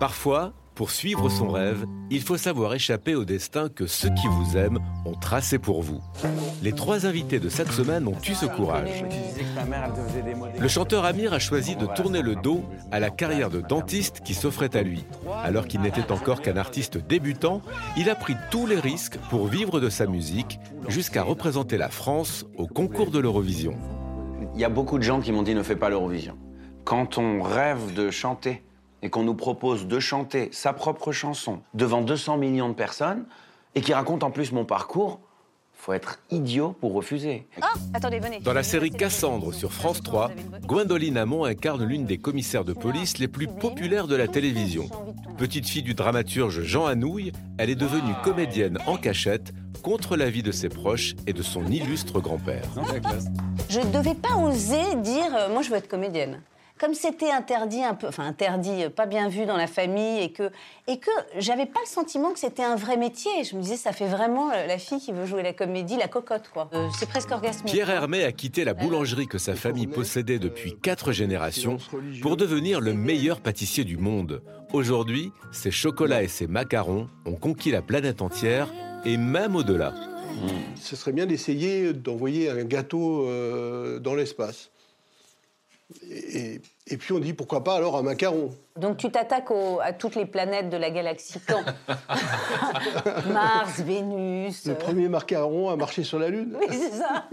Parfois, pour suivre son rêve, il faut savoir échapper au destin que ceux qui vous aiment ont tracé pour vous. Les trois invités de cette semaine ont eu ce courage. Le chanteur Amir a choisi de tourner le dos à la carrière de dentiste qui s'offrait à lui. Alors qu'il n'était encore qu'un artiste débutant, il a pris tous les risques pour vivre de sa musique, jusqu'à représenter la France au concours de l'Eurovision. Il y a beaucoup de gens qui m'ont dit ne fais pas l'Eurovision. Quand on rêve de chanter et qu'on nous propose de chanter sa propre chanson devant 200 millions de personnes et qui raconte en plus mon parcours, faut être idiot pour refuser. Ah, attendez, venez. Dans la série Cassandre sur France 3, Gwendoline Amon incarne l'une des commissaires de police les plus populaires de la télévision. Petite fille du dramaturge Jean Anouilh, elle est devenue comédienne en cachette contre l'avis de ses proches et de son illustre grand-père. Je ne devais pas oser dire euh, moi je veux être comédienne. Comme c'était interdit un peu, enfin interdit, euh, pas bien vu dans la famille et que et que j'avais pas le sentiment que c'était un vrai métier. Je me disais ça fait vraiment euh, la fille qui veut jouer la comédie, la cocotte quoi. Euh, c'est presque orgasmique. Pierre Hermé a quitté la boulangerie que sa famille possédait depuis quatre générations pour devenir le meilleur pâtissier du monde. Aujourd'hui, ses chocolats et ses macarons ont conquis la planète entière et même au-delà. Ce serait bien d'essayer d'envoyer un gâteau euh, dans l'espace. Et, et puis on dit pourquoi pas alors un macaron? Donc tu t'attaques au- à toutes les planètes de la galaxie quand Mars, Vénus. Le premier macaron à marcher sur la Lune. Oui, c'est ça.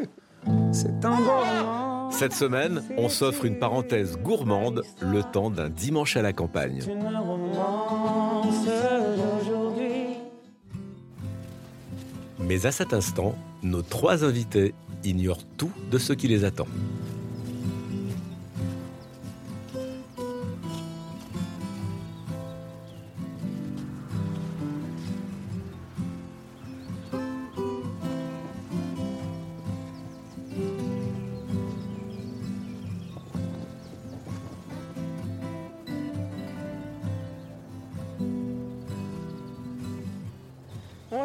Cette semaine, on s'offre une parenthèse gourmande, le temps d'un dimanche à la campagne. Mais à cet instant, nos trois invités ignorent tout de ce qui les attend.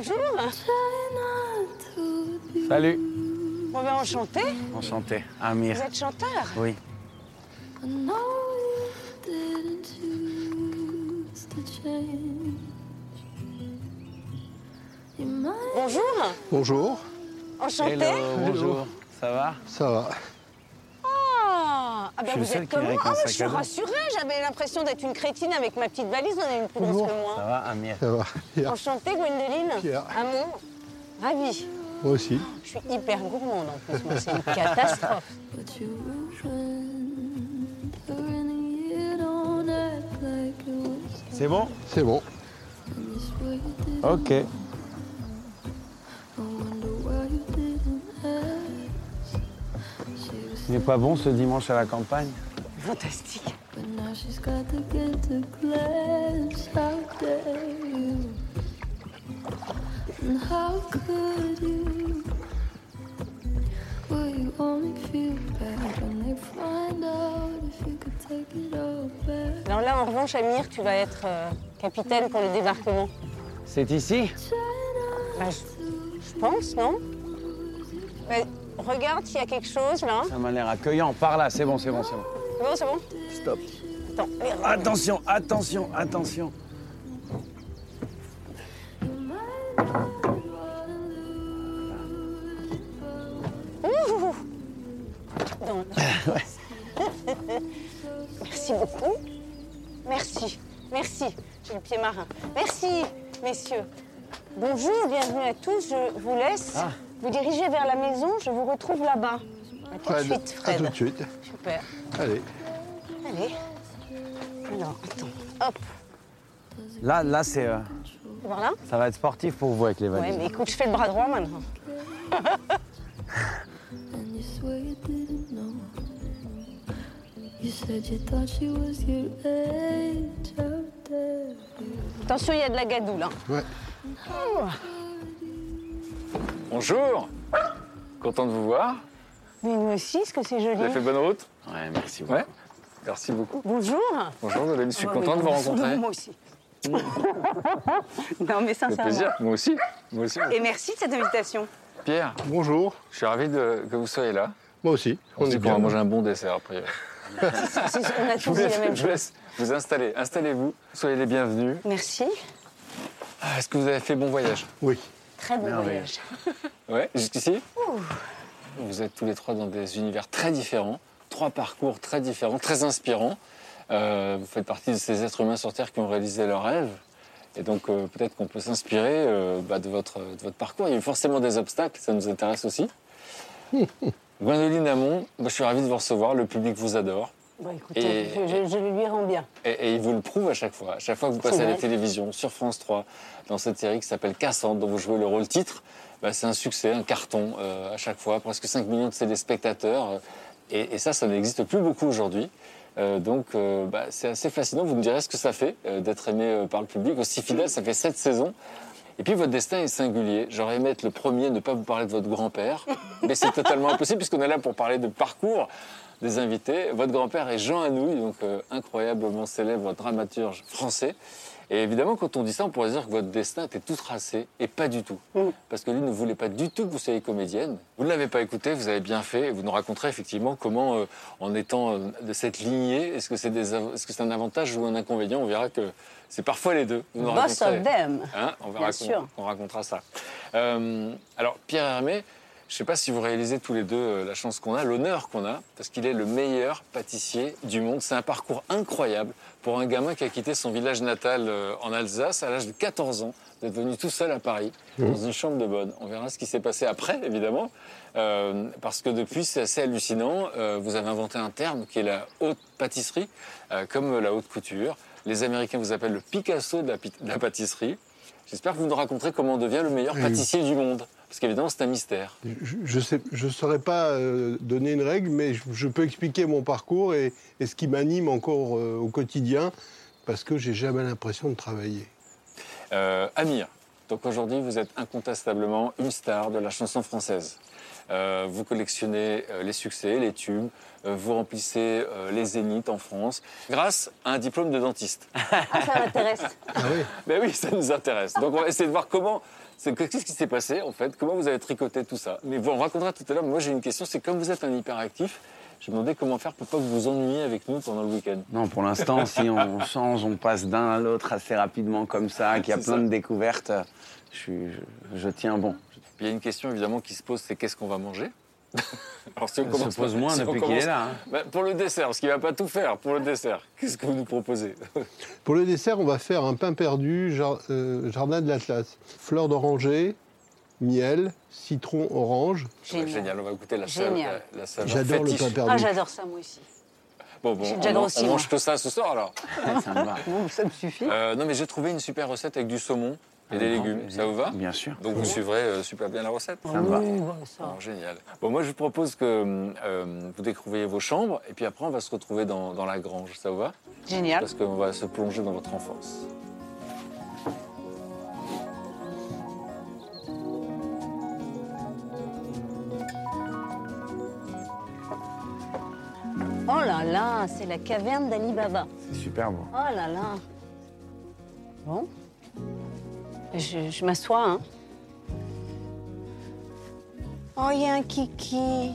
Bonjour. Salut. On va enchanter. Enchanté. Amir. Vous êtes chanteur. Oui. Bonjour. Bonjour, Enchanté. bonjour. Ça va? Ça va. Ah, ah Je suis le vous seul êtes qui comme moi. Ah, mais je suis rassurée. L'impression d'être une crétine avec ma petite valise. On est une plus grosse que Ça moi. va, Amir Ça va. Pierre, Enchantée, Gwendoline. Pierre. Amon. Ravie. moi aussi. Je suis hyper gourmande en plus. Moi, c'est une catastrophe. C'est bon? C'est bon. Ok. Il n'est pas bon ce dimanche à la campagne? Fantastique. But now she's got to get to class. How dare you? And how could you? Will you only feel bad when they find out if you could take it all back? Alors là, en revanche, Amir, tu vas être euh, capitaine pour le débarquement. C'est ici? Bah, je, je pense, non? Ouais, Regarde s'il y a quelque chose là. Ça m'a l'air accueillant. Par là, c'est bon, c'est bon, c'est bon. C'est bon, c'est bon? Stop. Attends, Attention, attention, attention. Ouh. Donc. Merci beaucoup. Merci, merci. J'ai le pied marin. Merci, messieurs. Bonjour, bienvenue à tous. Je vous laisse Ah. vous diriger vers la maison. Je vous retrouve là-bas. À tout de Fred, suite, à Fred. tout de suite. Super. Allez. Allez. Alors, attends. Hop. Là, là c'est, euh, Voilà. ça va être sportif pour vous avec les Ouais, valises. mais écoute, je fais le bras droit maintenant. And you swear you didn't know. You said you thought she was your age out there. Attention, il y a de la gadoue, hein. là. Ouais. Bonjour Content de vous voir. Mais nous aussi, est-ce que c'est joli Vous avez fait bonne route Ouais, merci beaucoup. Ouais. Merci beaucoup. Bonjour. Bonjour, je suis content de vous rencontrer. Moi aussi. non, mais Ça fait sincèrement. plaisir. Moi aussi. Moi aussi. Et merci de cette invitation. Pierre, Bonjour. je suis ravi de- que vous soyez là. Moi aussi. On, On est bien. manger un bon dessert après. C'est- On a Je tous dit la laisse, même je vous laisse vous installer. Installez-vous. Soyez les bienvenus. Merci. Ah, Est-ce que vous avez fait bon voyage? Oui. Très bon voyage. Ouais, jusqu'ici? Vous êtes tous les trois dans des univers très différents, trois parcours très différents, très inspirants. Euh, vous faites partie de ces êtres humains sur Terre qui ont réalisé leurs rêves. Et donc, euh, peut-être qu'on peut s'inspirer euh, bah, de, votre, de votre parcours. Il y a eu forcément des obstacles, ça nous intéresse aussi. Gwendoline Amon, bah, je suis ravi de vous recevoir. Le public vous adore. Bon, écoutez, Et- je, je- lui rends bien. Et, et il vous le prouve à chaque fois. À chaque fois que vous passez à la télévision, sur France 3, dans cette série qui s'appelle Cassandre, dont vous jouez le rôle titre, bah, c'est un succès, un carton euh, à chaque fois. Presque 5 millions de téléspectateurs. Et, et ça, ça n'existe plus beaucoup aujourd'hui. Euh, donc, euh, bah, c'est assez fascinant. Vous me direz ce que ça fait euh, d'être aimé par le public. Aussi fidèle, ça fait 7 saisons. Et puis, votre destin est singulier. J'aurais aimé être le premier, ne pas vous parler de votre grand-père. Mais c'est totalement impossible, puisqu'on est là pour parler de parcours des invités. Votre grand-père est Jean Anouilh, donc incroyablement célèbre dramaturge français. Et évidemment, quand on dit ça, on pourrait dire que votre destin était tout tracé, et pas du tout. Parce que lui ne voulait pas du tout que vous soyez comédienne. Vous ne l'avez pas écouté, vous avez bien fait, et vous nous raconterez effectivement comment, euh, en étant euh, de cette lignée, est-ce que c'est av- un avantage ou un inconvénient? On verra que c'est parfois les deux. Vous nous Boss of them. Hein, on verra Bien sûr. qu'on racontera ça. Euh, alors, Pierre Hermé, je ne sais pas si vous réalisez tous les deux la chance qu'on a, l'honneur qu'on a, parce qu'il est le meilleur pâtissier du monde. C'est un parcours incroyable pour un gamin qui a quitté son village natal euh, en Alsace à l'âge de 14 ans, d'être venu tout seul à Paris, dans une chambre de bonne. On verra ce qui s'est passé après, évidemment, euh, parce que depuis, c'est assez hallucinant. Euh, vous avez inventé un terme qui est la haute pâtisserie, euh, comme la haute couture. Les Américains vous appellent le Picasso de la, pi- de la pâtisserie. J'espère que vous nous raconterez comment on devient le meilleur pâtissier du monde. Parce qu'évidemment, c'est un mystère. Je ne je saurais pas euh, donner une règle, mais je, je peux expliquer mon parcours et, et ce qui m'anime encore euh, au quotidien, parce que j'ai jamais l'impression de travailler. Euh, Amir, donc aujourd'hui, vous êtes incontestablement une star de la chanson française. Euh, vous collectionnez euh, les succès, les tubes, euh, vous remplissez euh, les zéniths en France grâce à un diplôme de dentiste. Ah, ça m'intéresse. Ah oui Ben oui, ça nous intéresse. Donc on va essayer de voir comment, qu'est-ce qui s'est passé en fait, comment vous avez tricoté tout ça? Mais vous on racontera tout à l'heure. Moi j'ai une question, c'est comme vous êtes un hyperactif, je me demandais comment faire pour pas que vous vous ennuyiez avec nous pendant le week-end. Non, pour l'instant, si on change, on passe d'un à l'autre assez rapidement comme ça, qu'il y a plein ça. de découvertes, je, suis, je, je tiens bon. Puis il y a une question évidemment qui se pose, c'est qu'est-ce qu'on va manger? Alors si on Ça commence se pose moins si depuis qu'il est là. hein. Ben, pour le dessert, parce qu'il va pas tout faire. Pour le dessert, qu'est-ce que vous nous proposez? Pour le dessert, on va faire un pain perdu, jar- euh, jardin de l'Atlas. Fleurs d'oranger, miel, citron orange. Génial. Génial, on va goûter la saveur. Génial. La, la J'adore le pain Ah, perdu. j'adore ça, moi aussi. Bon, bon, J'ai on, on mange que ça ce soir alors. Ça me va. Bon, ça me suffit. Euh, non mais j'ai trouvé une super recette avec du saumon et des légumes. plaisir. Ça vous va? Bien sûr. Donc vous suivrez euh, super bien la recette. Ça me va. Bon, génial. Bon, moi je vous propose que euh, vous découvriez vos chambres et puis après on va se retrouver dans, dans la grange. Ça vous va? Génial. Parce qu'on va se plonger dans votre enfance. Oh là là, c'est la caverne d'Ali Baba. C'est super beau. Oh là là. Bon. Je, je m'assois, hein. Oh, il y a un kiki.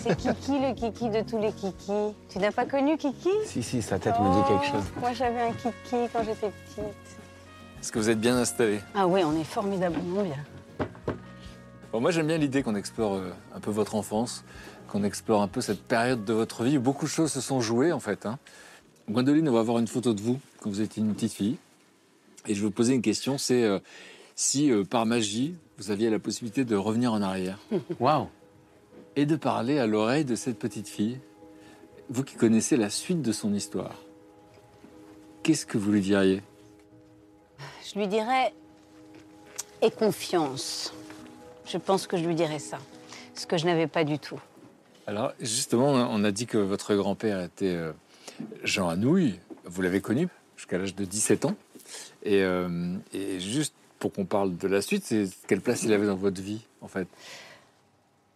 C'est Kiki, le kiki de tous les kikis. Tu n'as pas connu Kiki? Si, si, sa tête me dit quelque chose. Oh, Moi, j'avais un kiki quand j'étais petite. Est-ce que vous êtes bien installé? Ah oui, on est formidablement bien. Bon, moi j'aime bien l'idée qu'on explore euh, un peu votre enfance, qu'on explore un peu cette période de votre vie où beaucoup de choses se sont jouées en fait. Hein. Gwendoline, on va avoir une photo de vous quand vous étiez une petite fille. Et je vais vous poser une question, c'est euh, si euh, par magie vous aviez la possibilité de revenir en arrière Waouh et de parler à l'oreille de cette petite fille, vous qui connaissez la suite de son histoire, qu'est-ce que vous lui diriez? Je lui dirais aie confiance. Je pense que je lui dirais ça, ce que je n'avais pas du tout. Alors, justement, on a dit que votre grand-père était euh, Jean Anouilh. Vous l'avez connu jusqu'à l'âge de 17 ans? Et, euh, et juste pour qu'on parle de la suite, c'est quelle place il avait dans votre vie, en fait?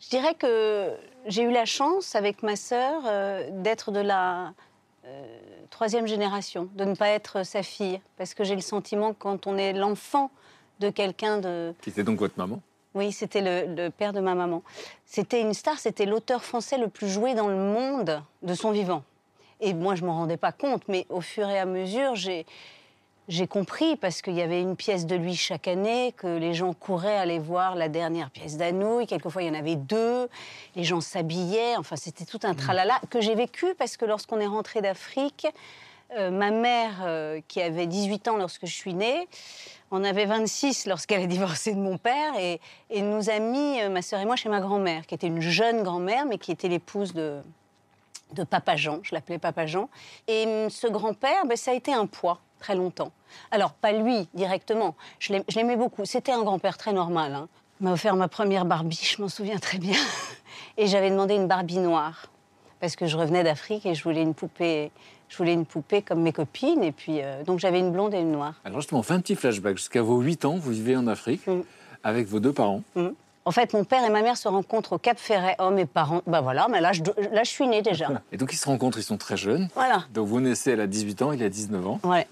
Je dirais que j'ai eu la chance, avec ma sœur, euh, d'être de la euh, troisième génération, de ne pas être sa fille. Parce que j'ai le sentiment que quand on est l'enfant de quelqu'un de... Qui était donc votre maman? Oui, c'était le, le père de ma maman. C'était une star, c'était l'auteur français le plus joué dans le monde de son vivant. Et moi, je m'en rendais pas compte, mais au fur et à mesure, j'ai... J'ai compris parce qu'il y avait une pièce de lui chaque année, que les gens couraient aller voir la dernière pièce d'Anouilh. Quelquefois, il y en avait deux. Les gens s'habillaient. Enfin, c'était tout un tralala que j'ai vécu parce que lorsqu'on est rentré d'Afrique, euh, ma mère, euh, qui avait 18 ans lorsque je suis née, en avait 26 lorsqu'elle a divorcé de mon père et, nous a mis, euh, ma sœur et moi, chez ma grand-mère, qui était une jeune grand-mère, mais qui était l'épouse de, de Papa Jean. Je l'appelais Papa Jean. Et hum, ce grand-père, ben, ça a été un poids très longtemps. Alors, pas lui directement, je l'aim- je l'aimais beaucoup. C'était un grand-père très normal. hein. Il m'a offert ma première Barbie, je m'en souviens très bien. Et j'avais demandé une Barbie noire, parce que je revenais d'Afrique et je voulais une poupée, je voulais une poupée comme mes copines. Et puis, euh, donc j'avais une blonde et une noire. Alors justement, on fait un petit flashback. Jusqu'à vos 8 ans, vous vivez en Afrique Mm. avec vos deux parents. En fait, mon père et ma mère se rencontrent au Cap Ferret. Oh, mes parents, bah voilà, mais là, je, do- là, je suis née déjà. Et donc ils se rencontrent, ils sont très jeunes. Voilà. Donc vous naissez, elle a 18 ans, il a 19 ans. Ouais.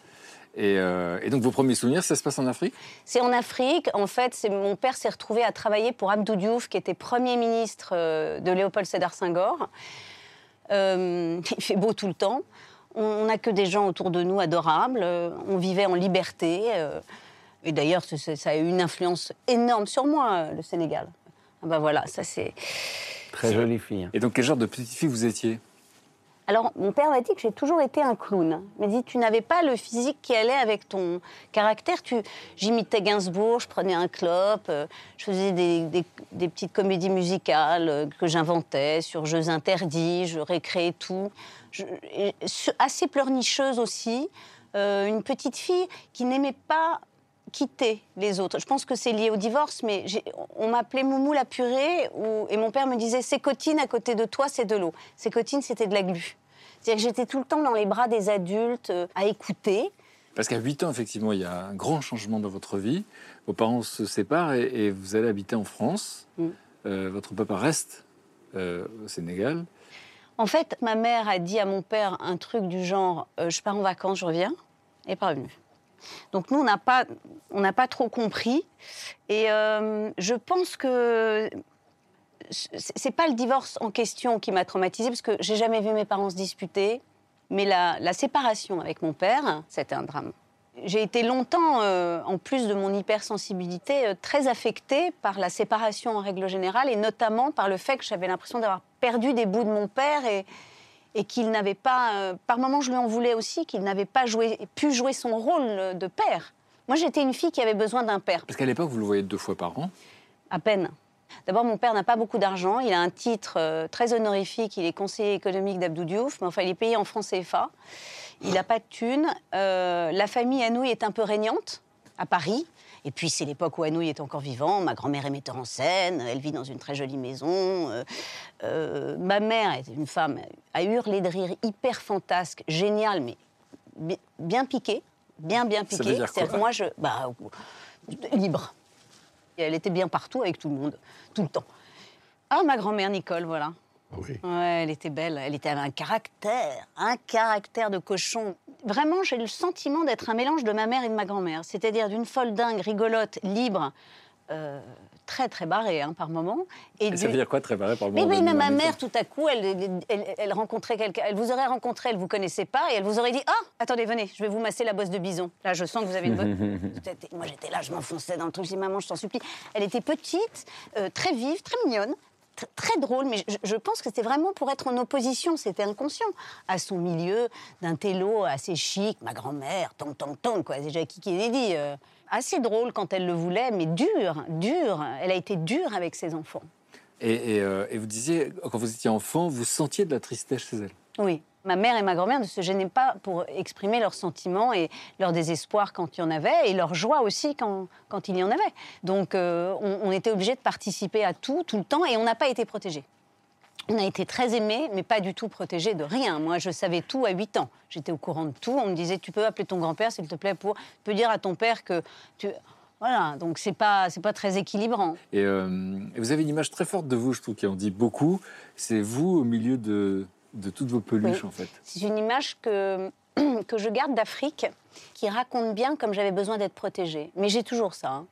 Et, euh, et donc vos premiers souvenirs, ça se passe en Afrique? C'est en Afrique. En fait, mon père s'est retrouvé à travailler pour Abdou Diouf, qui était Premier ministre euh, de Léopold Sédar Senghor. Euh, il fait beau tout le temps. On n'a que des gens autour de nous adorables. On vivait en liberté. et d'ailleurs, ça a eu une influence énorme sur moi, le Sénégal. Ah bah voilà, ça c'est. Très jolie fille. hein. Et donc quel genre de petite fille vous étiez? Alors, mon père m'a dit que j'ai toujours été un clown. Il m'a dit, tu n'avais pas le physique qui allait avec ton caractère. Tu... J'imitais Gainsbourg, je prenais un clope, euh, je faisais des, petites comédies musicales euh, que j'inventais sur jeux interdits, je récréais tout. Assez pleurnicheuse aussi. Euh, une petite fille qui n'aimait pas quitter les autres. Je pense que c'est lié au divorce, mais on m'appelait Moumou la purée, et mon père me disait c'est cotine à côté de toi, c'est de l'eau. C'est cotine, c'était de la glu. C'est-à-dire que j'étais tout le temps dans les bras des adultes, euh, à écouter. Parce qu'à 8 ans, effectivement, il y a un grand changement dans votre vie. Vos parents se séparent et, et vous allez habiter en France. Mm. Euh, votre papa reste euh, au Sénégal. En fait, ma mère a dit à mon père un truc du genre euh, je pars en vacances, je reviens, et pas revenu. Donc nous, on n'a pas, on pas trop compris. Et je pense que c'est pas le divorce en question qui m'a traumatisée, parce que j'ai jamais vu mes parents se disputer. Mais la, la séparation avec mon père, c'était un drame. J'ai été longtemps, euh, en plus de mon hypersensibilité, euh, très affectée par la séparation en règle générale, et notamment par le fait que j'avais l'impression d'avoir perdu des bouts de mon père et, et qu'il n'avait pas, euh, par moments je lui en voulais aussi, qu'il n'avait pas joué, pu jouer son rôle de père. Moi j'étais une fille qui avait besoin d'un père, Parce qu'à l'époque, vous le voyez deux fois par an? à peine. D'abord, mon père n'a pas beaucoup d'argent. Il a un titre euh, très honorifique. Il est conseiller économique d'Abdou Diouf, mais enfin, il est payé en francs CFA. Il n'a pas de thunes. Euh, la famille Anouilh est un peu régnante à Paris. Et puis, c'est l'époque où Anouilh est encore vivant. Ma grand-mère est metteur en scène. Elle vit dans une très jolie maison. Euh, ma mère est une femme à hurler de rire, hyper fantasque, géniale, mais bi- bien piquée. Bien, bien piquée. dire C'est-à-dire moi, je. Bah, libre. Et elle était bien partout avec tout le monde, tout le temps. Ah, ma grand-mère Nicole, voilà. Oui. Ouais, elle était belle. Elle était elle avait un caractère, un caractère de cochon. Vraiment, j'ai le sentiment d'être un mélange de ma mère et de ma grand-mère. C'est-à-dire d'une folle dingue, rigolote, libre, euh, très très barrée hein, par moment. Et ça veut dire quoi, très barré par mais, moment mais de ma mère, tout à coup, elle, elle, elle- elle rencontrait quelqu'un. Elle vous aurait rencontré, elle vous connaissait pas, et elle vous aurait dit Ah, attendez, venez, je vais vous masser la bosse de bison. Là, je sens que vous avez une bonne. Moi, j'étais là, je m'enfonçais dans le truc. Je dis Maman, je t'en supplie. Elle était petite, euh, très vive, très mignonne. tr- Très drôle, mais je, je pense que c'était vraiment pour être en opposition, c'était inconscient, à son milieu d'un télo assez chic, ma grand-mère, tong tong tong, quoi, c'est Jackie Kennedy. euh, assez drôle quand elle le voulait, mais dur, dur. Elle a été dure avec ses enfants. Et, et, euh, et vous disiez, quand vous étiez enfant, vous sentiez de la tristesse chez elle. Oui. Ma mère et ma grand-mère ne se gênaient pas pour exprimer leurs sentiments et leur désespoir quand il y en avait, et leur joie aussi quand, quand il y en avait. Donc euh, on, on était obligés de participer à tout, tout le temps, et on n'a pas été protégés. On a été très aimés, mais pas du tout protégés de rien. Moi, je savais tout à 8 ans. J'étais au courant de tout. On me disait, tu peux appeler ton grand-père, s'il te plaît, pour... Tu peux dire à ton père que... Tu... Voilà, donc c'est pas, c'est pas très équilibrant. Et, euh, et vous avez une image très forte de vous, je trouve, qui en dit beaucoup. C'est vous au milieu de, de toutes vos peluches, Oui. en fait. C'est une image que, que je garde d'Afrique, qui raconte bien comme j'avais besoin d'être protégée. Mais j'ai toujours ça. hein.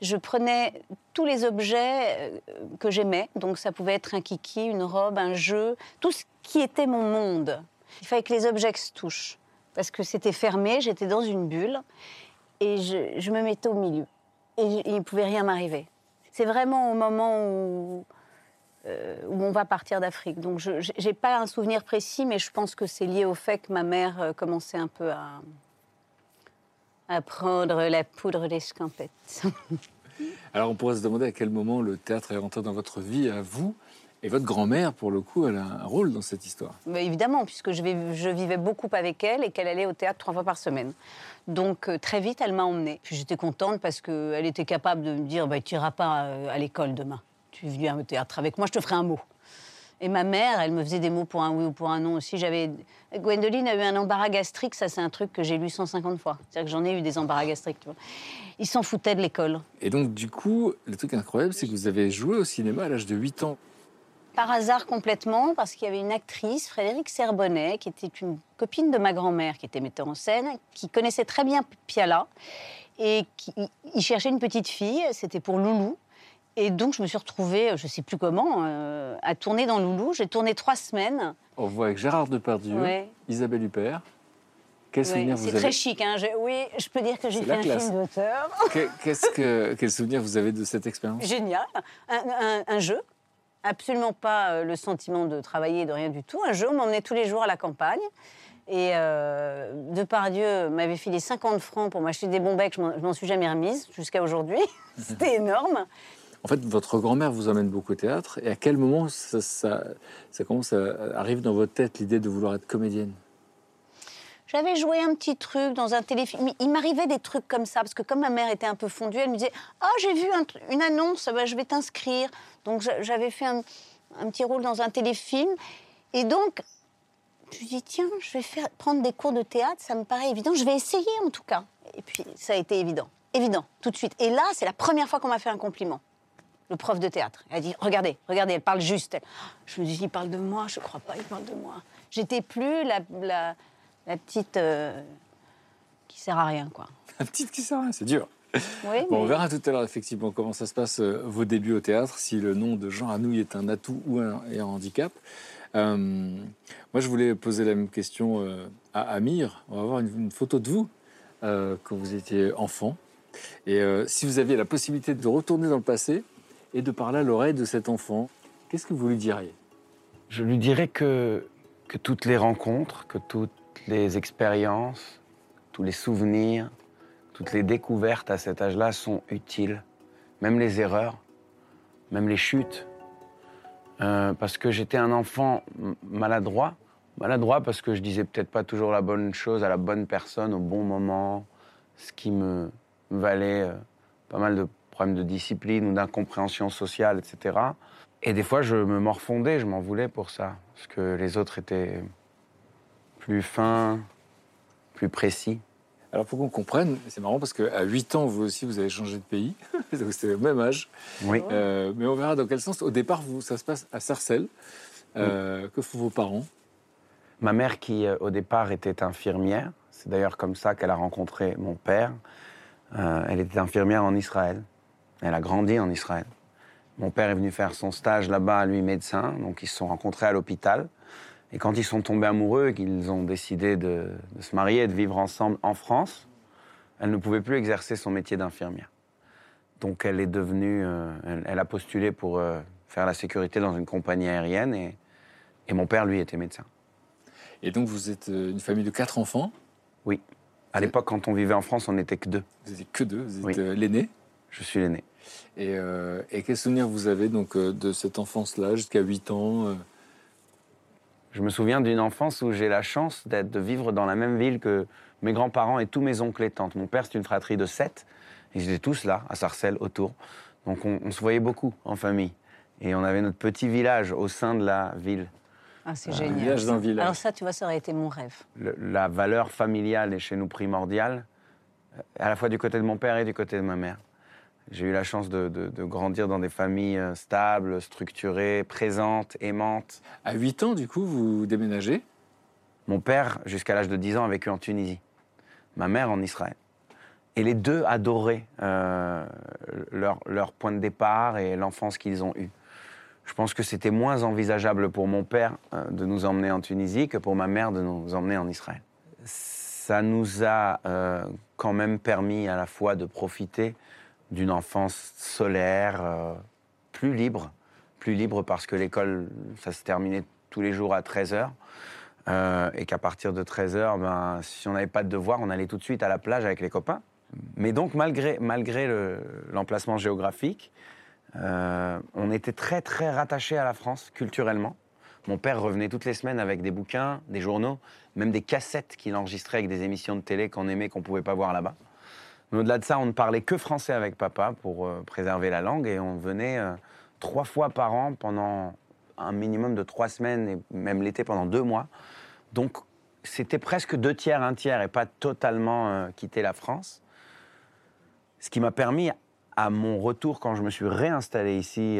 Je prenais tous les objets euh, que j'aimais, donc ça pouvait être un kiki, une robe, un jeu, tout ce qui était mon monde. Il fallait que les objets se touchent, parce que c'était fermé, j'étais dans une bulle, et je, je me mettais au milieu. Et il ne pouvait rien m'arriver. C'est vraiment au moment où, euh, où on va partir d'Afrique. Donc je n'ai pas un souvenir précis, mais je pense que c'est lié au fait que ma mère euh, commençait un peu à, à prendre la poudre d'escampette. Alors on pourrait se demander à quel moment le théâtre est rentré dans votre vie, à vous. Et votre grand-mère, pour le coup, elle a un rôle dans cette histoire. Mais évidemment, puisque je, vais- je vivais beaucoup avec elle et qu'elle allait au théâtre trois fois par semaine. Donc euh, très vite, elle m'a emmenée. Puis j'étais contente parce qu'elle était capable de me dire bah, Tu n'iras pas à l'école demain. Tu viens au théâtre avec moi, je te ferai un mot. Et ma mère, elle me faisait des mots pour un oui ou pour un non aussi. J'avais Gwendoline a eu un embarras gastrique, ça c'est un truc que j'ai lu 150 fois. C'est-à-dire que j'en ai eu des embarras gastriques. Tu vois. Ils s'en foutaient de l'école. Et donc, du coup, le truc incroyable, c'est que vous avez joué au cinéma à l'âge de 8 ans. Par hasard complètement, parce qu'il y avait une actrice, Frédéric Serbonnet, qui était une copine de ma grand-mère, qui était metteur en scène, qui connaissait très bien Piala, et qui il cherchait une petite fille, c'était pour Loulou. Et donc je me suis retrouvée, je ne sais plus comment, euh, à tourner dans Loulou. J'ai tourné trois semaines. On voit avec Gérard Depardieu, Ouais. Isabelle Huppert. Quel souvenir vous c'est avez très chic. Hein. Je- oui, je peux dire que j'ai C'est fait un classe. film d'auteur. Que, quel souvenir vous avez de cette expérience Génial. Un, un- un jeu. Absolument pas euh, le sentiment de travailler, de rien du tout. Un jeu, on m'emmenait tous les jours à la campagne. Et euh, Depardieu m'avait filé 50 francs pour m'acheter des bons becs. Je je m'en suis jamais remise jusqu'à aujourd'hui. C'était énorme. En fait, votre grand-mère vous emmène beaucoup au théâtre. Et à quel moment ça, ça, ça arrive dans votre tête l'idée de vouloir être comédienne? J'avais joué un petit truc dans un téléfilm. Il m'arrivait des trucs comme ça, parce que comme ma mère était un peu fondue, elle me disait Ah, j'ai vu une annonce, bah, je vais t'inscrire. Donc j'a- j'avais fait un, un petit rôle dans un téléfilm. Et donc, je me suis dit Tiens, je vais faire, prendre des cours de théâtre, ça me paraît évident. Je vais essayer en tout cas. Et puis, ça a été évident. Évident, tout de suite. Et là, c'est la première fois qu'on m'a fait un compliment. Le prof de théâtre. Elle a dit Regardez, regardez, elle parle juste. Je me suis dit Il parle de moi, je crois pas, il parle de moi. J'étais plus la, la, la petite euh, qui sert à rien, quoi. La petite qui sert à rien, c'est dur. Oui, Bon, on verra tout à l'heure effectivement comment ça se passe euh, vos débuts au théâtre, si le nom de Jean Anouilh est un atout ou un, et un handicap. Euh, moi, je voulais poser la même question euh, à Amir. On va voir une, une photo de vous quand vous étiez enfant. Et si vous aviez la possibilité de retourner dans le passé et de parler à l'oreille de cet enfant, qu'est-ce que vous lui diriez? Je lui dirais que, que toutes les rencontres, que toutes les expériences, tous les souvenirs, toutes les découvertes à cet âge-là sont utiles. Même les erreurs, même les chutes. Euh, parce que j'étais un enfant maladroit. Maladroit parce que je disais peut-être pas toujours la bonne chose à la bonne personne au bon moment, ce qui me valait euh, pas mal de problèmes de discipline ou d'incompréhension sociale, etc. Et des fois, je me morfondais, je m'en voulais pour ça. Parce que les autres étaient plus fins, plus précis. Alors pour qu'on comprenne, c'est marrant parce qu'à 8 ans, vous aussi, vous avez changé de pays. Donc c'était au même âge. Oui. Euh, mais on verra dans quel sens. Au départ, vous, ça se passe à Sarcelles. Euh, Que font vos parents? Ma mère, qui euh, au départ était infirmière, c'est d'ailleurs comme ça qu'elle a rencontré mon père. Euh, elle était infirmière en Israël. Elle a grandi en Israël. Mon père est venu faire son stage là-bas, lui médecin, donc ils se sont rencontrés à l'hôpital. Et quand ils sont tombés amoureux et qu'ils ont décidé de, de se marier et de vivre ensemble en France, elle ne pouvait plus exercer son métier d'infirmière. Donc elle est devenue, euh, elle, elle a postulé pour euh, faire la sécurité dans une compagnie aérienne et, et mon père, lui, était médecin. Et donc vous êtes euh, une famille de quatre enfants? Oui. À l'époque, quand on vivait en France, on n'était que deux. Vous n'étiez que deux. Vous êtes Oui. l'aîné? Je suis l'aîné. Et, euh, et quel souvenir vous avez donc euh, de cette enfance-là jusqu'à 8 ans euh? Je me souviens d'une enfance où j'ai la chance d'être, de vivre dans la même ville que mes grands-parents et tous mes oncles et tantes. Mon père, c'est une fratrie de sept. Ils étaient tous là, à Sarcelles, autour. Donc on, on se voyait beaucoup en famille. Et on avait notre petit village au sein de la ville. Ah, c'est Un génial. village dans village. Alors ça, tu vois, ça aurait été mon rêve. Le- la valeur familiale est chez nous primordiale, euh, à la fois du côté de mon père et du côté de ma mère. J'ai eu la chance de, de- de grandir dans des familles euh, stables, structurées, présentes, aimantes. À 8 ans, du coup, vous déménagez? Mon père, jusqu'à l'âge de 10 ans, a vécu en Tunisie. Ma mère en Israël. Et les deux adoraient euh, leur, leur point de départ et l'enfance qu'ils ont eue. Je pense que c'était moins envisageable pour mon père euh, de nous emmener en Tunisie que pour ma mère de nous emmener en Israël. Ça nous a euh, quand même permis à la fois de profiter d'une enfance solaire, euh, plus libre, plus libre parce que l'école, ça se terminait tous les jours à 13h. Euh, et qu'à partir de 13h, ben, si on n'avait pas de devoir, on allait tout de suite à la plage avec les copains. Mais donc, malgré, malgré le- l'emplacement géographique, euh, on était très, très rattachés à la France, culturellement. Mon père revenait toutes les semaines avec des bouquins, des journaux, même des cassettes qu'il enregistrait avec des émissions de télé qu'on aimait, qu'on ne pouvait pas voir là-bas. Mais au-delà de ça, on ne parlait que français avec papa pour euh, préserver la langue et on venait euh, trois fois par an pendant un minimum de trois semaines et même l'été pendant deux mois. Donc c'était presque deux tiers, un tiers et pas totalement euh, quitter la France. Ce qui m'a permis à mon retour, quand je me suis réinstallé ici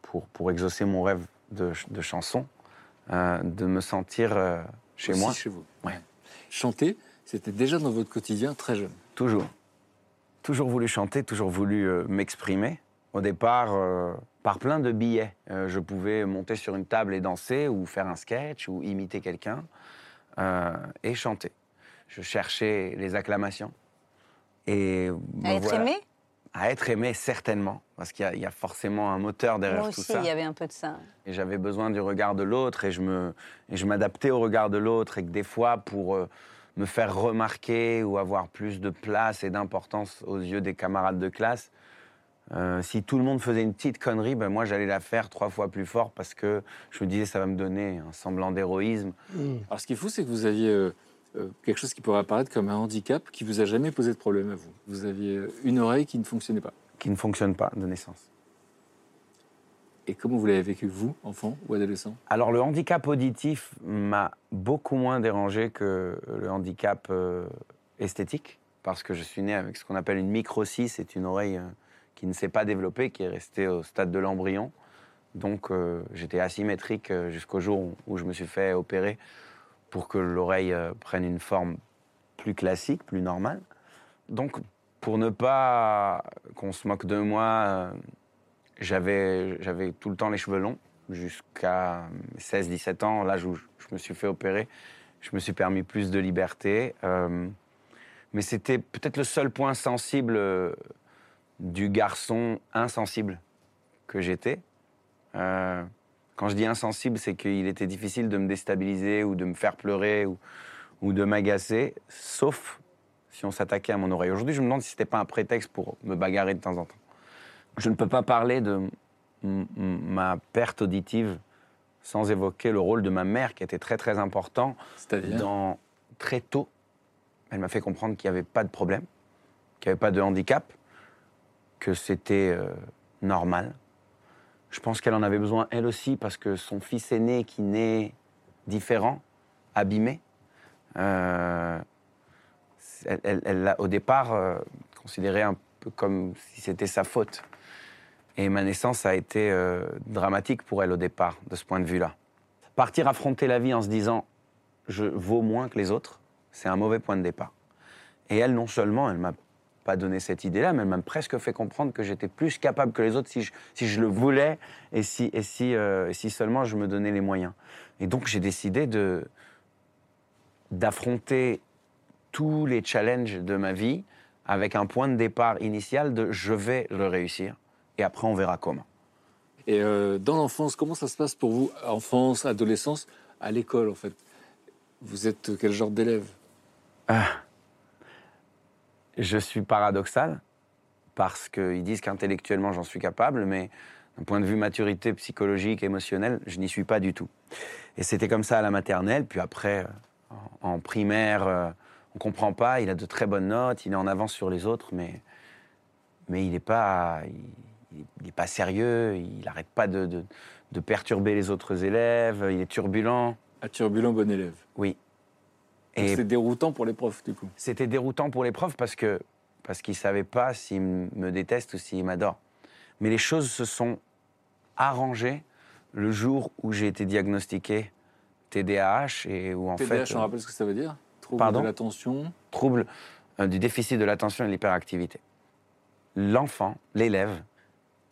pour, pour exaucer mon rêve de, ch- de chanson, de me sentir chez Aussi moi. chez vous. Ouais. Chanter, c'était déjà dans votre quotidien très jeune. Toujours. Toujours voulu chanter, toujours voulu euh, m'exprimer. Au départ, euh, par plein de billets, Euh, je pouvais monter sur une table et danser, ou faire un sketch, ou imiter quelqu'un, et chanter. Je cherchais les acclamations. Et À être voilà- aimé? À être aimé, certainement. Parce qu'il y a- il y, a forcément un moteur derrière Moi tout aussi, ça. il y avait un peu de ça. Et j'avais besoin du regard de l'autre et je me, et je m'adaptais au regard de l'autre et que des fois, pour me faire remarquer ou avoir plus de place et d'importance aux yeux des camarades de classe, euh, si tout le monde faisait une petite connerie, ben moi j'allais la faire trois fois plus fort parce que je me disais ça va me donner un semblant d'héroïsme. Alors, ce qui est fou, c'est que vous aviez euh, euh, quelque chose qui pourrait apparaître comme un handicap qui vous a jamais posé de problème à vous. Vous aviez une oreille qui ne fonctionnait pas. qui ne fonctionne pas de naissance. Et comment vous l'avez vécu, vous, enfant ou adolescent? Alors le handicap auditif m'a beaucoup moins dérangé que le handicap euh, esthétique, parce que je suis né avec ce qu'on appelle une microcie, c'est une oreille euh, qui ne s'est pas développée, qui est restée au stade de l'embryon. Donc euh, j'étais asymétrique jusqu'au jour où, je me suis fait opérer pour que l'oreille prenne une forme plus classique, plus normale. Donc pour ne pas qu'on se moque de moi, j'avais, tout le temps les cheveux longs jusqu'à 16-17 ans, l'âge où je je me suis fait opérer. Je me suis permis plus de liberté. euh, mais c'était peut-être le seul point sensible euh, du garçon insensible que j'étais. Euh, quand je dis insensible, c'est qu'il était difficile de me déstabiliser ou de me faire pleurer ou, ou de m'agacer, sauf si on s'attaquait à mon oreille. Aujourd'hui, je me demande si c'était pas un prétexte pour me bagarrer de temps en temps. Je ne peux pas parler de ma perte auditive sans évoquer le rôle de ma mère qui était très très important C'est-à-dire dans très tôt. Elle m'a fait comprendre qu'il n'y avait pas de problème, qu'il n'y avait pas de handicap, que c'était euh, normal. Je pense qu'elle en avait besoin elle aussi parce que son fils aîné qui naît différent, abîmé, euh, elle l'a au départ euh, considéré un peu comme si c'était sa faute. Et ma naissance a été euh, dramatique pour elle au départ, de ce point de vue-là. Partir affronter la vie en se disant je vaux moins que les autres, c'est un mauvais point de départ. Et elle, non seulement, elle m'a pas donné cette idée-là, mais elle m'a presque fait comprendre que j'étais plus capable que les autres si je, si je le voulais et si, et, si, euh, et si seulement je me donnais les moyens. Et donc j'ai décidé de d'affronter tous les challenges de ma vie avec un point de départ initial de je vais le réussir et après on verra comment. Et euh, dans l'enfance, comment ça se passe pour vous Enfance, adolescence, à l'école en fait? Vous êtes quel genre d'élève? Je suis paradoxal parce qu'ils disent qu'intellectuellement j'en suis capable, mais d'un point de vue maturité psychologique, émotionnelle, je n'y suis pas du tout. Et c'était comme ça à la maternelle, puis après, euh, en, en primaire, euh, on comprend pas, il a de très bonnes notes, il est en avance sur les autres, mais, mais il n'est pas, il, il est pas sérieux, il n'arrête pas de, de- de perturber les autres élèves, il est turbulent. Un turbulent bon élève. Oui. Et Et c'est déroutant pour les profs, du coup. c'était déroutant pour les profs parce que parce qu'ils savaient pas s'ils me détestent ou s'ils m'adorent. Mais les choses se sont arrangées le jour où j'ai été diagnostiqué TDAH et où en TDAH, fait on rappelle ce que ça veut dire? Trouble Pardon? de l'attention? trouble euh, du déficit de l'attention et de l'hyperactivité. L'enfant, l'élève,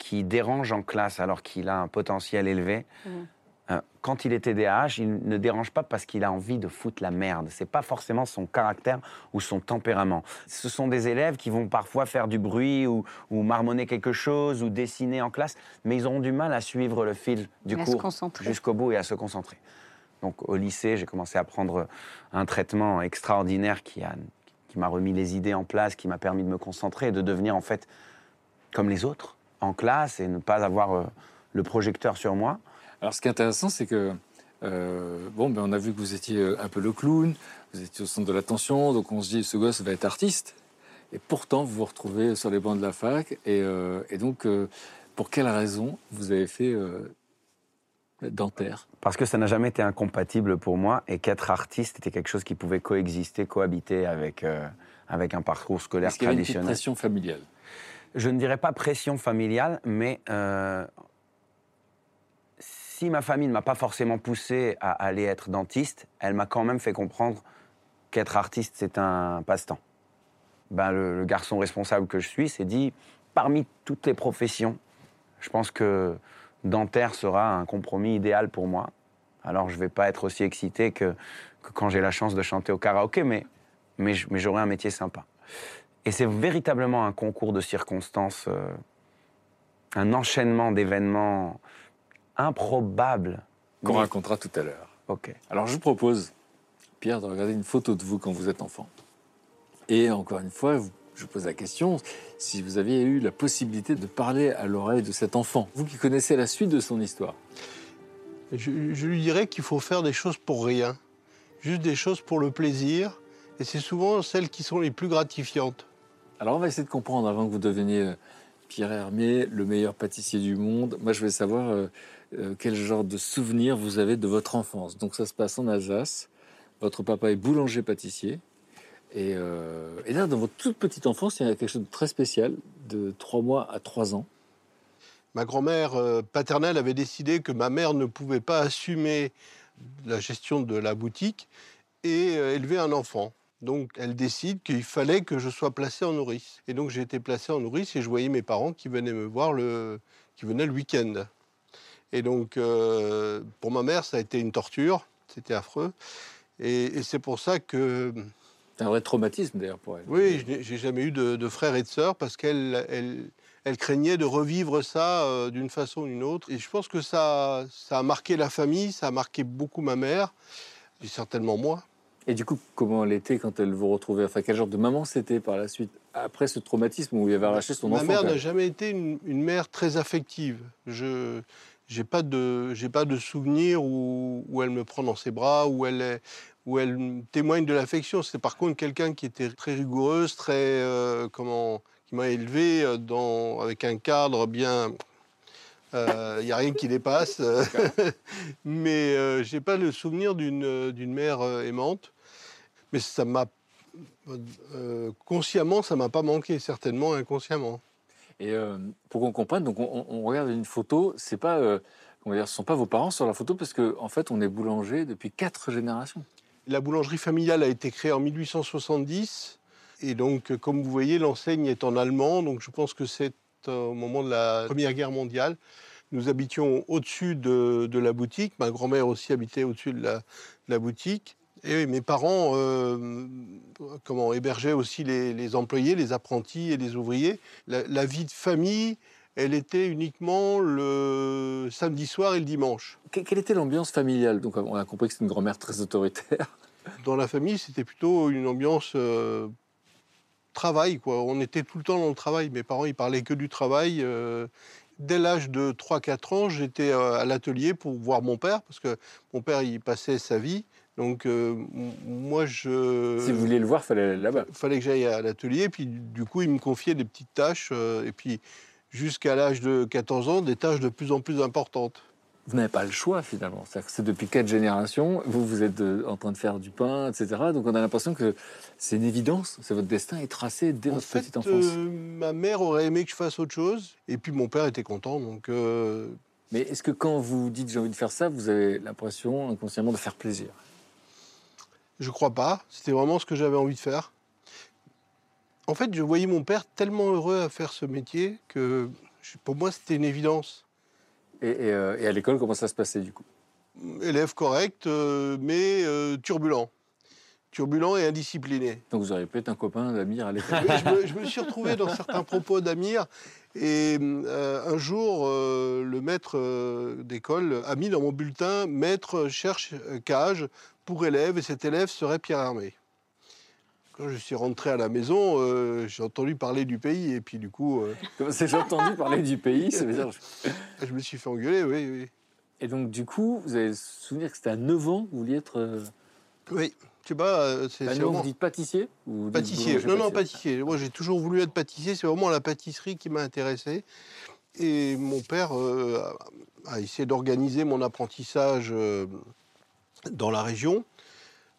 qui dérange en classe alors qu'il a un potentiel élevé, Mhm. euh, quand il est TDAH, il ne dérange pas parce qu'il a envie de foutre la merde. C'est pas forcément son caractère ou son tempérament. Ce sont des élèves qui vont parfois faire du bruit ou, ou marmonner quelque chose ou dessiner en classe, mais ils auront du mal à suivre le fil du Et cours jusqu'au bout et à se concentrer. Donc au lycée, j'ai commencé à prendre un traitement extraordinaire qui a qui m'a remis les idées en place, qui m'a permis de me concentrer et de devenir en fait comme les autres en classe et ne pas avoir euh, le projecteur sur moi. Alors, ce qui est intéressant, c'est que, euh, bon, ben, on a vu que vous étiez euh, un peu le clown, vous étiez au centre de l'attention, donc on se dit, ce gosse va être artiste. Et pourtant, vous vous retrouvez sur les bancs de la fac. Et, euh, et donc, euh, pour quelle raison vous avez fait dentaire? Parce que ça n'a jamais été incompatible pour moi et qu'être artiste était quelque chose qui pouvait coexister, cohabiter avec, avec un parcours scolaire Est-ce qu'il y avait une petite traditionnel. pression familiale Je ne dirais pas pression familiale, mais euh, si ma famille ne m'a pas forcément poussé à aller être dentiste, elle m'a quand même fait comprendre qu'être artiste, c'est un passe-temps. Ben, le, garçon responsable que je suis s'est dit, parmi toutes les professions, je pense que dentaire sera un compromis idéal pour moi. Alors je ne vais pas être aussi excité que, quand j'ai la chance de chanter au karaoké, mais, mais j'aurai un métier sympa. Et c'est véritablement un concours de circonstances, euh, un enchaînement d'événements improbables. Qu'on Mais- racontera tout à l'heure. Ok. Alors, je vous propose, Pierre, de regarder une photo de vous quand vous êtes enfant. Et encore une fois, vous- je vous pose la question si vous aviez eu la possibilité de parler à l'oreille de cet enfant, vous qui connaissez la suite de son histoire. Je, je lui dirais qu'il faut faire des choses pour rien, juste des choses pour le plaisir, et c'est souvent celles qui sont les plus gratifiantes. Alors, on va essayer de comprendre avant que vous deveniez euh, Pierre Hermé, le meilleur pâtissier du monde. Moi, je veux savoir euh, euh, quel genre de souvenirs vous avez de votre enfance. Donc, ça se passe en Alsace. Votre papa est boulanger-pâtissier. Et, et là, dans votre toute petite enfance, il y a quelque chose de très spécial, de 3 mois à 3 ans. Ma grand-mère paternelle avait décidé que ma mère ne pouvait pas assumer la gestion de la boutique et élever un enfant. Donc elle décide qu'il fallait que je sois placé en nourrice. Et donc j'ai été placé en nourrice et je voyais mes parents qui venaient me voir le, qui venaient le week-end. Et donc euh, pour ma mère ça a été une torture, c'était affreux. Et, et c'est pour ça que C'est un vrai traumatisme d'ailleurs pour elle. oui, je n'ai- j'ai jamais eu de, de frères et de sœurs parce qu'elle elle, elle craignait de revivre ça euh, d'une façon ou d'une autre. Et je pense que ça, ça a marqué la famille, ça a marqué beaucoup ma mère, et certainement moi. Et du coup, comment elle était quand elle vous retrouvait? Enfin, quel genre de maman c'était par la suite Après ce traumatisme où il avait arraché son ma enfant mère quand n'a jamais été une, une mère très affective. Je j'ai pas de j'ai pas de souvenir où, où elle me prend dans ses bras, où elle où elle témoigne de l'affection. C'est par contre quelqu'un qui était très rigoureuse, très euh, comment qui m'a élevé euh, dans avec un cadre bien. Il n'y a rien qui dépasse. Mais euh, j'ai pas le souvenir d'une d'une mère euh, aimante. Mais ça m'a euh, consciemment, ça m'a pas manqué, certainement inconsciemment. Et euh, pour qu'on comprenne, donc on, regarde une photo, c'est pas, euh, va dire, ce sont pas vos parents sur la photo parce que en fait, on est boulanger depuis quatre générations. La boulangerie familiale a été créée en 1870. Et donc, euh, comme vous voyez, l'enseigne est en allemand. Donc, je pense que c'est euh, au moment de la Première Guerre mondiale. Nous habitions au-dessus de, de la boutique. Ma grand-mère aussi habitait au-dessus de la, de la boutique. Et mes parents euh, comment, hébergeaient aussi les, les employés, les apprentis et les ouvriers. La, la vie de famille, elle était uniquement le samedi soir et le dimanche. Que- quelle était l'ambiance familiale? Donc, on a compris que c'est une grand-mère très autoritaire. Dans la famille, c'était plutôt une ambiance euh, travail, quoi. On était tout le temps dans le travail. Mes parents, ils parlaient que du travail. euh. Dès l'âge de 3-4 ans, j'étais euh, à l'atelier pour voir mon père, parce que mon père, il passait sa vie. Donc, euh, moi, je... Si vous vouliez le voir, il fallait aller là-bas. fallait que j'aille à l'atelier. Puis, du coup, il me confiait des petites tâches. euh, et puis, jusqu'à l'âge de 14 ans, des tâches de plus en plus importantes. Vous n'avez pas le choix finalement. C'est depuis quatre générations, vous, vous êtes euh, en train de faire du pain, etc. Donc on a l'impression que c'est une évidence, c'est votre destin est tracé dès En votre fait, petite enfance. euh, ma mère aurait aimé que je fasse autre chose. Et puis, mon père était content. Donc, euh, Mais est-ce que quand vous dites j'ai envie de faire ça, vous avez l'impression inconsciemment de faire plaisir? Je crois pas. C'était vraiment ce que j'avais envie de faire. En fait, je voyais mon père tellement heureux à faire ce métier que pour moi, c'était une évidence. Et, et, euh, et à l'école, comment ça se passait du coup? Élève correct, euh, mais euh, turbulent. Turbulent et indiscipliné. Donc vous auriez pu être un copain d'Amir à l'école. Je, me, je me suis retrouvé dans certains propos d'Amir. Et euh, un jour, euh, le maître euh, d'école a mis dans mon bulletin Maître cherche cage pour élève, et cet élève serait Pierre Hermé. Quand je suis rentré à la maison, euh, j'ai entendu parler du pays, et puis du coup, euh, J'ai entendu parler du pays, ça veut dire. je me suis fait engueuler, oui, oui. Et donc du coup, vous avez souvenir que c'était à 9 ans, vous vouliez être. euh, Oui, tu sais pas, euh, c'est à c'est 9 ans, vraiment- vous dites pâtissier ou dites Pâtissier. Non, non, pâtissier. Moi, j'ai toujours voulu être pâtissier. C'est vraiment la pâtisserie qui m'a intéressé. Et mon père euh, a a essayé d'organiser mon apprentissage euh, dans la région.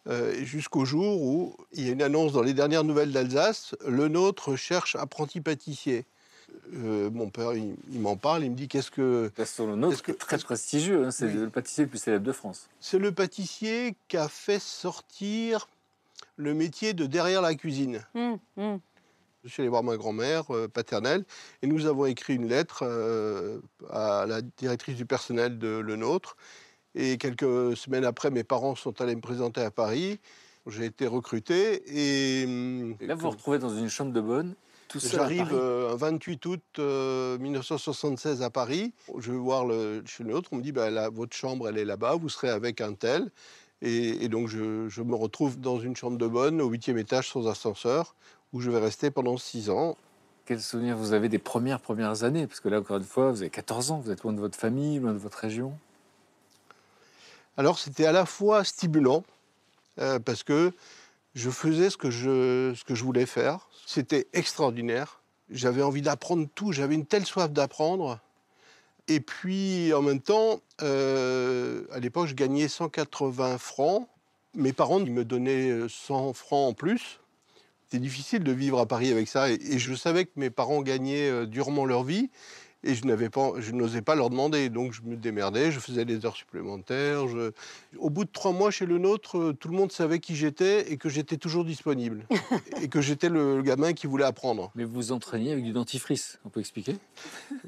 Euh, jusqu'au jour où il y a une annonce dans les dernières nouvelles d'Alsace, le nôtre cherche apprenti pâtissier. Euh, mon père, il, il m'en parle, il me dit qu'est-ce que Gaston Le Nôtre, Est-ce que- est très prestigieux, hein, c'est Oui. le pâtissier le plus célèbre de France. c'est le pâtissier qui a fait sortir le métier de derrière la cuisine. Hum, hum. Je suis allé voir ma grand-mère euh, paternelle et nous avons écrit une lettre euh, à la directrice du personnel de Le Nôtre. Et quelques semaines après, mes parents sont allés me présenter à Paris. J'ai été recruté et hum, Là, vous vous retrouvez dans une chambre de bonne, j'arrive Paris. euh, un 28 août euh, 1976 à Paris. Je vais voir le, chez Le Nôtre. On me dit bah, là, votre chambre, elle est là-bas. Vous serez avec un tel. Et, et donc, je, je me retrouve dans une chambre de bonne au huitième étage sans ascenseur où je vais rester pendant six ans. Quel souvenir vous avez des premières premières années? Parce que là, encore une fois, vous avez 14 ans, vous êtes loin de votre famille, loin de votre région. Alors c'était à la fois stimulant, euh, parce que je faisais ce que je, ce que je voulais faire. C'était extraordinaire. J'avais envie d'apprendre tout, j'avais une telle soif d'apprendre. Et puis en même temps, euh, à l'époque, je gagnais 180 francs. Mes parents me donnaient euh, 100 francs en plus. C'était difficile de vivre à Paris avec ça. Et, je savais que mes parents gagnaient euh, durement leur vie. Et je n'avais pas, je n'osais pas leur demander, donc je me démerdais, je faisais des heures supplémentaires. je- Au bout de trois mois chez le nôtre, euh, tout le monde savait qui j'étais et que j'étais toujours disponible et que j'étais le gamin qui voulait apprendre. Mais vous vous entraîniez avec du dentifrice, on peut expliquer?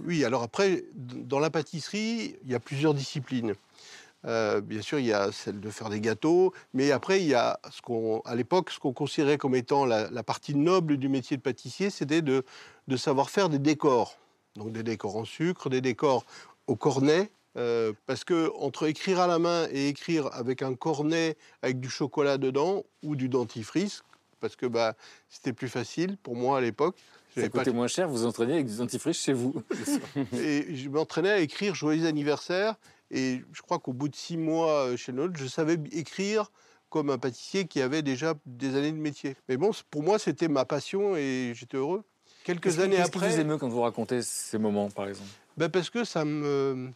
Oui, alors après, dans la pâtisserie, il y a plusieurs disciplines. Euh, bien sûr, il y a celle de faire des gâteaux, mais après, il y a ce qu'on, à l'époque, ce qu'on considérait comme étant la, la partie noble du métier de pâtissier, c'était de, de savoir faire des décors. Donc des décors en sucre, des décors au cornet, euh, parce que entre écrire à la main et écrire avec un cornet avec du chocolat dedans ou du dentifrice, parce que bah, c'était plus facile pour moi à l'époque. Ça pas coûtait moins cher, vous entraîniez avec du dentifrice chez vous. et je m'entraînais à écrire Joyeux anniversaire. Et je crois qu'au bout de six mois euh, chez Note, je savais écrire comme un pâtissier qui avait déjà des années de métier. Mais bon, pour moi, c'était ma passion et j'étais heureux. Quelques années Qu'est-ce qui vous après, émeut quand vous racontez ces moments, par exemple? Ben parce que ça me,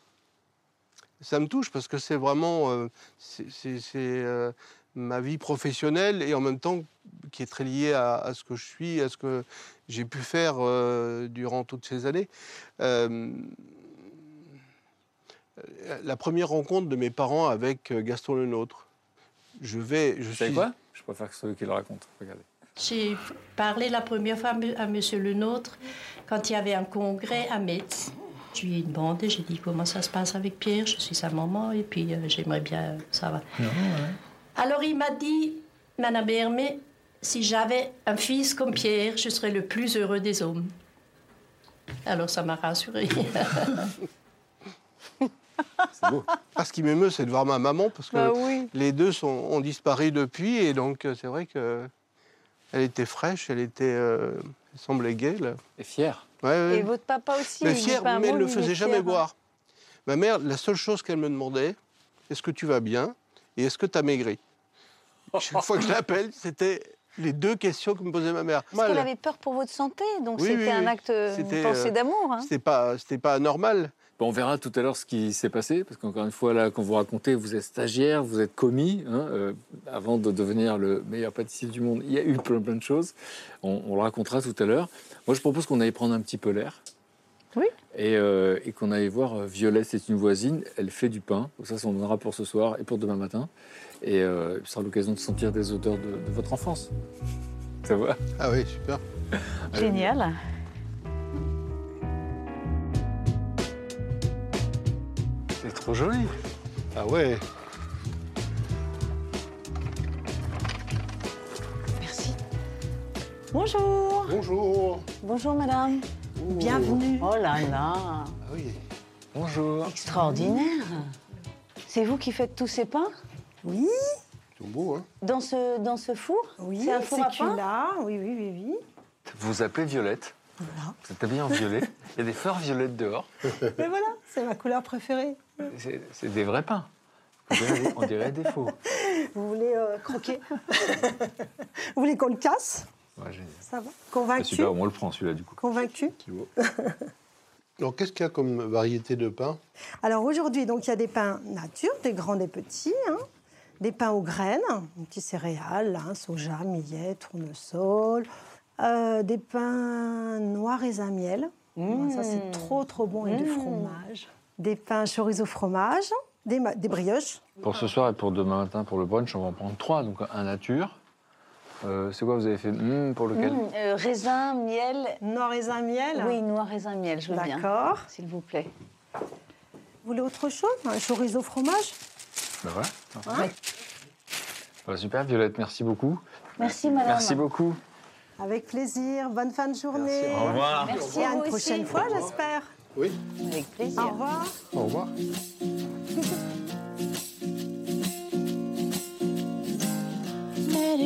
ça me touche, parce que c'est vraiment euh, c'est, euh, ma vie professionnelle et en même temps qui est très liée à, à ce que je suis, à ce que j'ai pu faire euh, durant toutes ces années. La première rencontre de mes parents avec Gaston Lenôtre. Je vais, je Vous savez suis quoi? Je préfère que ce soit eux qui le racontent. Regardez. J'ai parlé la première fois à M. à Monsieur Le Nôtre quand il y avait un congrès à Metz. Je lui ai demandé, j'ai dit comment ça se passe avec Pierre, je suis sa maman et puis euh, j'aimerais bien, ça va. Alors il m'a dit, Madame Hermé, si j'avais un fils comme Pierre, je serais le plus heureux des hommes. Alors ça m'a rassurée. C'est beau. Ah, ce qui m'émeut, c'est de voir ma maman parce que Bah oui. les deux sont, ont disparu depuis et donc euh, c'est vrai que Elle était fraîche, elle était, euh, elle semblait gaie. Là. Et. Ouais, ouais. Et votre papa aussi Mais fière, mais elle ne le faisait jamais fier. boire. Ma mère, la seule chose qu'elle me demandait, est-ce que tu vas bien et est-ce que tu as maigri? Chaque fois que je l'appelle, c'était les deux questions que me posait ma mère. Parce qu'elle avait peur pour votre santé, donc Oui, c'était oui, un acte, une C'était, pensée euh, d'amour. hein. C'était pas, c'était pas anormal. Bon, on verra tout à l'heure ce qui s'est passé, parce qu'encore une fois, là, quand vous racontez, vous êtes stagiaire, vous êtes commis, hein, euh, avant de devenir le meilleur pâtissier du monde. Il y a eu plein, plein de choses. On, on le racontera tout à l'heure. Moi, je propose qu'on aille prendre un petit peu l'air. Oui. Et, euh, et qu'on aille voir euh, Violette, c'est une voisine, elle fait du pain. Ça, ça, on en aura pour ce soir et pour demain matin. Et euh, ce sera l'occasion de sentir des odeurs de, de votre enfance. Ça va? Ah oui, super. Génial. C'est trop joli. Ah ouais. Merci. Bonjour. Bonjour. Bonjour, madame. Bienvenue. Oh là là. Ah oui. Bonjour. Extraordinaire. C'est vous qui faites tous ces pains? Oui, Ils sont beaux, hein dans ce, dans ce four? Oui, C'est un four à pain? là. Oui, oui, oui, oui. Vous vous appelez Violette. Voilà. Vous êtes habillée en violet. Il y a des fleurs violettes dehors. Mais voilà, c'est ma couleur préférée. C'est des vrais pains. On dirait, des faux. Vous voulez euh, croquer? Vous voulez qu'on le casse? Ouais. Ça va? Ah, Convaincu super, on le prend celui-là du coup. Convaincu? Alors, qu'est-ce qu'il y a comme variété de pain? Alors aujourd'hui, donc il y a des pains nature, des grands, des petits, hein. des pains aux graines, des petits céréales, hein, soja, millet, tournesol, euh, des pains noirs et à miel. Mmh. Ça c'est trop trop bon et du fromage. Des pains chorizo fromage, des, brioches. Pour ce soir et pour demain matin, pour le brunch, on va en prendre trois. Donc un nature. Euh, c'est quoi vous avez fait? Hmm, Pour lequel? Mmh, euh, Raisin, miel. Noir à miel. Oui, noir raisin, miel, je veux bien. D'accord. S'il vous plaît. Vous voulez autre chose? Un chorizo fromage? Ben voilà. Ouais. Bah, super, Violette, merci beaucoup. Merci, madame. Merci beaucoup. Avec plaisir. Bonne fin de journée. Au revoir. Merci à à une prochaine aussi. fois, j'espère. Oui. Avec plaisir. Au revoir. Au revoir.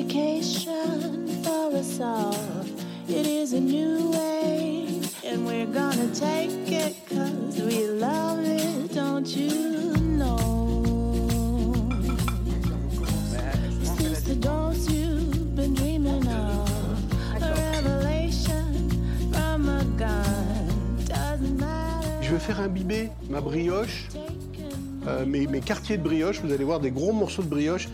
medication for us all. It is a new wave, and we're gonna take it cause we love it, faire imbiber ma brioche, euh, mes, mes quartiers de brioche. Vous allez voir des gros morceaux de brioche,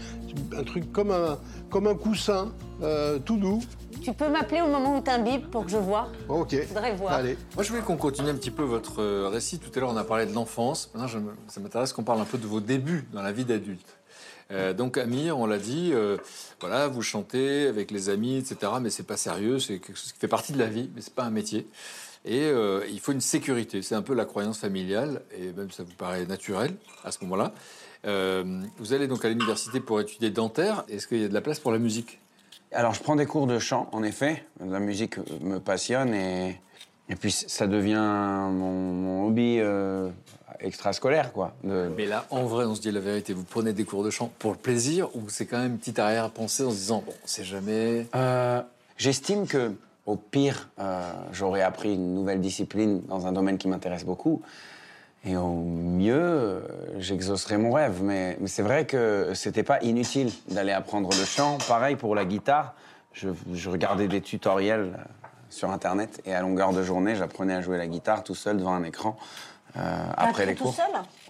un truc comme un, comme un coussin, euh, tout doux. Tu peux m'appeler au moment où t'imbibes pour que je vois Ok. voudrais voir. Allez. Moi, je voulais qu'on continue un petit peu votre euh, récit. Tout à l'heure, on a parlé de l'enfance. Maintenant, je me- ça m'intéresse qu'on parle un peu de vos débuts dans la vie d'adulte. Euh, donc, Amir, on l'a dit, euh, voilà, vous chantez avec les amis, etc. Mais c'est pas sérieux, c'est quelque chose qui fait partie de la vie, mais c'est pas un métier. Et euh, il faut une sécurité. C'est un peu la croyance familiale, et même ça vous paraît naturel à ce moment-là. Euh, vous allez donc à l'université pour étudier dentaire. Est-ce qu'il y a de la place pour la musique? Alors, je prends des cours de chant, en effet. La musique me passionne et, et puis ça devient mon, mon hobby euh, extrascolaire, quoi. De- Mais là, en vrai, on se dit la vérité. Vous prenez des cours de chant pour le plaisir ou c'est quand même une petite arrière-pensée en se disant, bon, c'est jamais? Euh, J'estime que, au pire, euh, j'aurais appris une nouvelle discipline dans un domaine qui m'intéresse beaucoup. Et au mieux, euh, j'exaucerai mon rêve. Mais, mais c'est vrai que c'était pas inutile d'aller apprendre le chant. Pareil pour la guitare. Je, je regardais des tutoriels euh, sur Internet et à longueur de journée, j'apprenais à jouer la guitare tout seul devant un écran euh, après les tout cours. seul?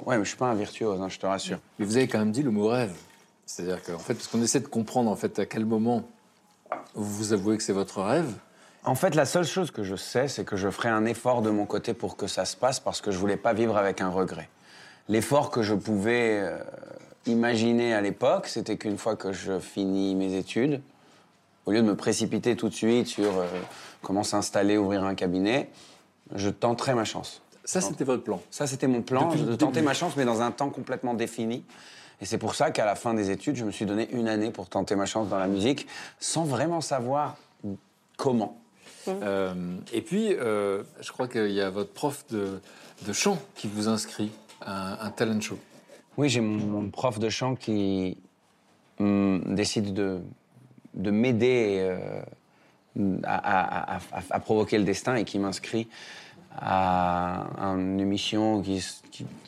Ouais, mais je suis pas un virtuose, hein, je te rassure. Mais vous avez quand même dit le mot rêve. C'est-à-dire qu'en fait, parce qu'on essaie de comprendre en fait à quel moment vous vous avouez que c'est votre rêve. En fait, la seule chose que je sais, c'est que je ferai un effort de mon côté pour que ça se passe parce que je voulais pas vivre avec un regret. L'effort que je pouvais euh, imaginer à l'époque, c'était qu'une fois que je finis mes études, au lieu de me précipiter tout de suite sur euh, comment s'installer, ouvrir un cabinet, je tenterai ma chance. Ça, c'était votre plan. Ça, c'était mon plan, Depuis de tenter ma chance, mais dans un temps complètement défini. Et c'est pour ça qu'à la fin des études, je me suis donné une année pour tenter ma chance dans la musique, sans vraiment savoir comment. Euh, et puis, euh, je crois qu'il y a votre prof de, de chant qui vous inscrit à un, un talent show. Oui, j'ai mon, mon prof de chant qui hum, décide de de m'aider euh, à, à- à- à- à provoquer le destin et qui m'inscrit à une émission qui,